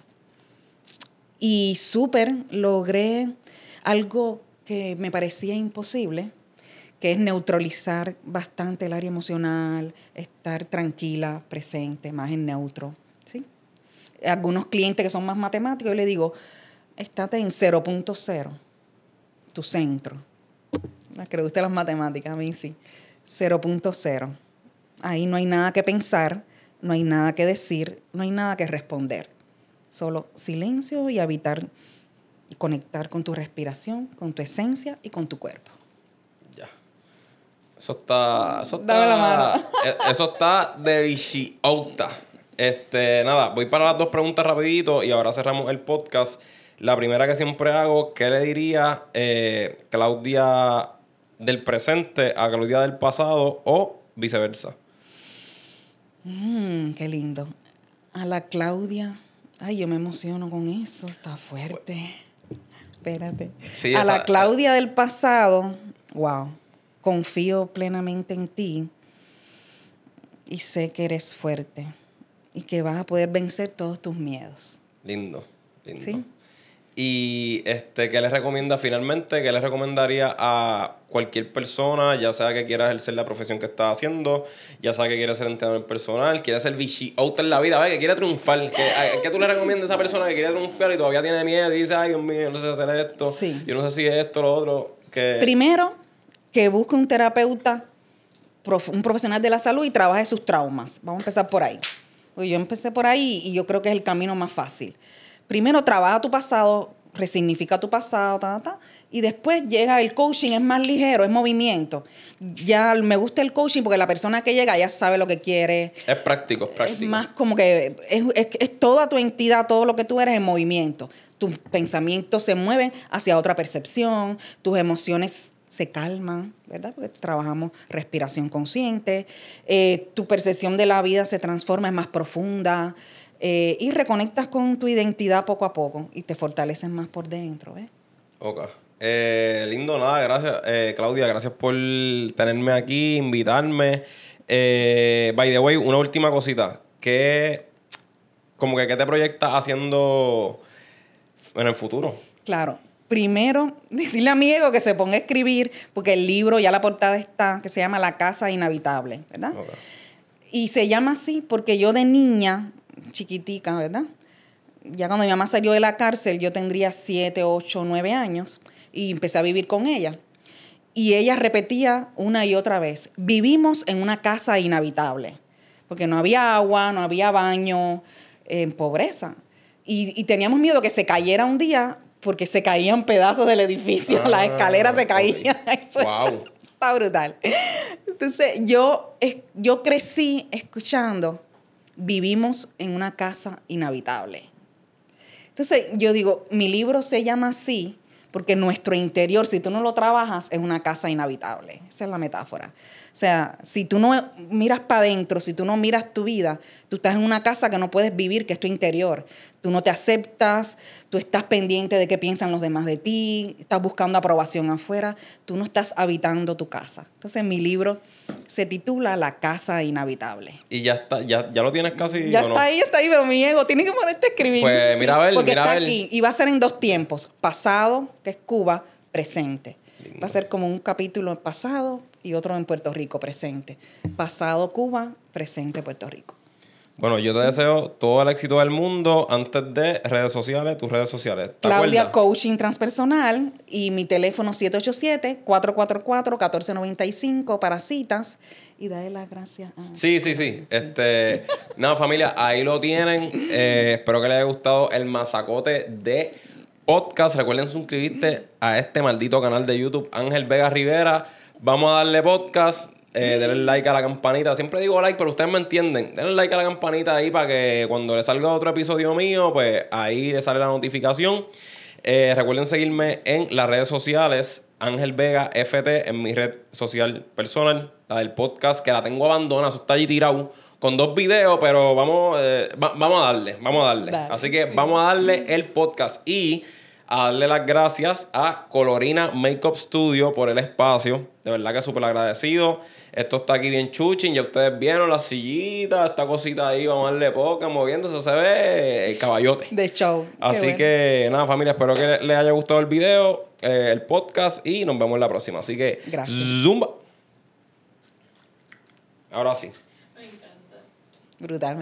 Y súper logré algo que me parecía imposible, que es neutralizar bastante el área emocional, estar tranquila, presente, más en neutro. ¿sí? Algunos clientes que son más matemáticos, yo les digo, estate en 0.0, tu centro. Las que le las matemáticas, a mí sí. 0.0. Ahí no hay nada que pensar, no hay nada que decir, no hay nada que responder. Solo silencio y habitar conectar con tu respiración, con tu esencia y con tu cuerpo. Ya. Eso está. Eso está, Dame la mano. Eh, eso está de Vishiouta. Este, nada, voy para las dos preguntas rapidito y ahora cerramos el podcast. La primera que siempre hago, ¿qué le diría eh, Claudia del presente a Claudia del pasado o viceversa? Mmm, qué lindo. A la Claudia, ay, yo me emociono con eso, está fuerte espérate. a la Claudia del pasado, wow, confío plenamente en ti y sé que eres fuerte y que vas a poder vencer todos tus miedos. Lindo, lindo. ¿Sí? Y este, ¿qué les recomienda finalmente? ¿Qué les recomendaría a cualquier persona, ya sea que quiera ejercer la profesión que está haciendo, ya sea que quiera ser entrenador personal, quiera ser vichy out en la vida, ¿ve? que quiere triunfar? ¿Qué, tú le recomiendas a esa persona que quiere triunfar y todavía tiene miedo y dice, ay Dios mío, yo no sé hacer esto, yo no sé si es esto, lo otro? Que... Primero, que busque un terapeuta, un profesional de la salud y trabaje sus traumas. Vamos a empezar por ahí. Pues yo empecé por ahí y yo creo que es el camino más fácil primero trabaja tu pasado, resignifica tu pasado, ta, ta, y después llega el coaching, es más ligero, es movimiento. Ya me gusta el coaching porque la persona que llega ya sabe lo que quiere. Es práctico, es práctico. Es más como que es, es toda tu entidad, todo lo que tú eres en movimiento. Tus pensamientos se mueven hacia otra percepción, tus emociones se calman, ¿verdad? Porque trabajamos respiración consciente, eh, tu percepción de la vida se transforma, es más profunda, eh, y reconectas con tu identidad poco a poco y te fortaleces más por dentro, ¿ves? Ok. Eh, lindo, nada, gracias. Eh, Claudia, gracias por tenerme aquí, invitarme. by the way, una última cosita. ¿Qué, como que, ¿qué te proyectas haciendo en el futuro? Claro. Primero, decirle a mi ego que se ponga a escribir, porque el libro, ya la portada está, que se llama La Casa Inhabitable, ¿verdad? Y se llama así porque yo de niña chiquitica, ¿verdad? Ya cuando mi mamá salió de la cárcel, yo tendría siete, ocho, nueve años y empecé a vivir con ella. Y ella repetía una y otra vez, vivimos en una casa inhabitable, porque no había agua, no había baño, en pobreza. Y, teníamos miedo que se cayera un día porque se caían pedazos del edificio, las ah, escaleras se caían. wow. Está brutal. Entonces, yo, yo crecí escuchando vivimos en una casa inhabitable. Entonces yo digo, mi libro se llama así porque nuestro interior, si tú no lo trabajas, es una casa inhabitable. Esa es la metáfora. O sea, si tú no miras para adentro, si tú no miras tu vida, tú estás en una casa que no puedes vivir, que es tu interior. Tú no te aceptas, tú estás pendiente de qué piensan los demás de ti, estás buscando aprobación afuera, tú no estás habitando tu casa. Entonces, mi libro se titula La casa inhabitable. Y ya está, ya, ya lo tienes casi. Ya está ahí, está ahí, pero mi ego tiene que ponerte a escribir. Pues mira a ver, porque mira está aquí y va a ser en dos tiempos: pasado, que es Cuba, presente. Va a ser como un capítulo pasado y otro en Puerto Rico, presente. Pasado Cuba, presente Puerto Rico. Bueno, yo te deseo todo el éxito del mundo antes de redes sociales, tus redes sociales. Claudia Coaching Transpersonal y mi teléfono 787-444-1495 para citas. Y dale las gracias. Sí, sí, sí. Este, nada, familia, ahí lo tienen. Eh, espero que les haya gustado el masacote de podcast. Recuerden suscribirte a este maldito canal de YouTube, Ángel Vega Rivera. Vamos a darle podcast eh, denle like a la campanita. Siempre digo like, pero ustedes me entienden. Denle like a la campanita ahí para que cuando le salga otro episodio mío, pues ahí le sale la notificación. Eh, recuerden seguirme en las redes sociales. Ángel Vega FT en mi red social personal, la del podcast, que la tengo abandonada, eso está allí tirado con dos videos, pero vamos, eh, vamos a darle, vamos a darle. Así que vamos a darle el podcast y a darle las gracias a Colorina Makeup Studio por el espacio. De verdad que súper agradecido. Esto está aquí bien chuchín. Ya ustedes vieron la sillita, esta cosita ahí, vamos a darle poca, moviéndose, se ve el caballote. De show. Así que nada, familia, espero que les haya gustado el video, eh, el podcast y nos vemos en la próxima. Así que, Gracias. zumba. Ahora sí. Me encanta. Brutal,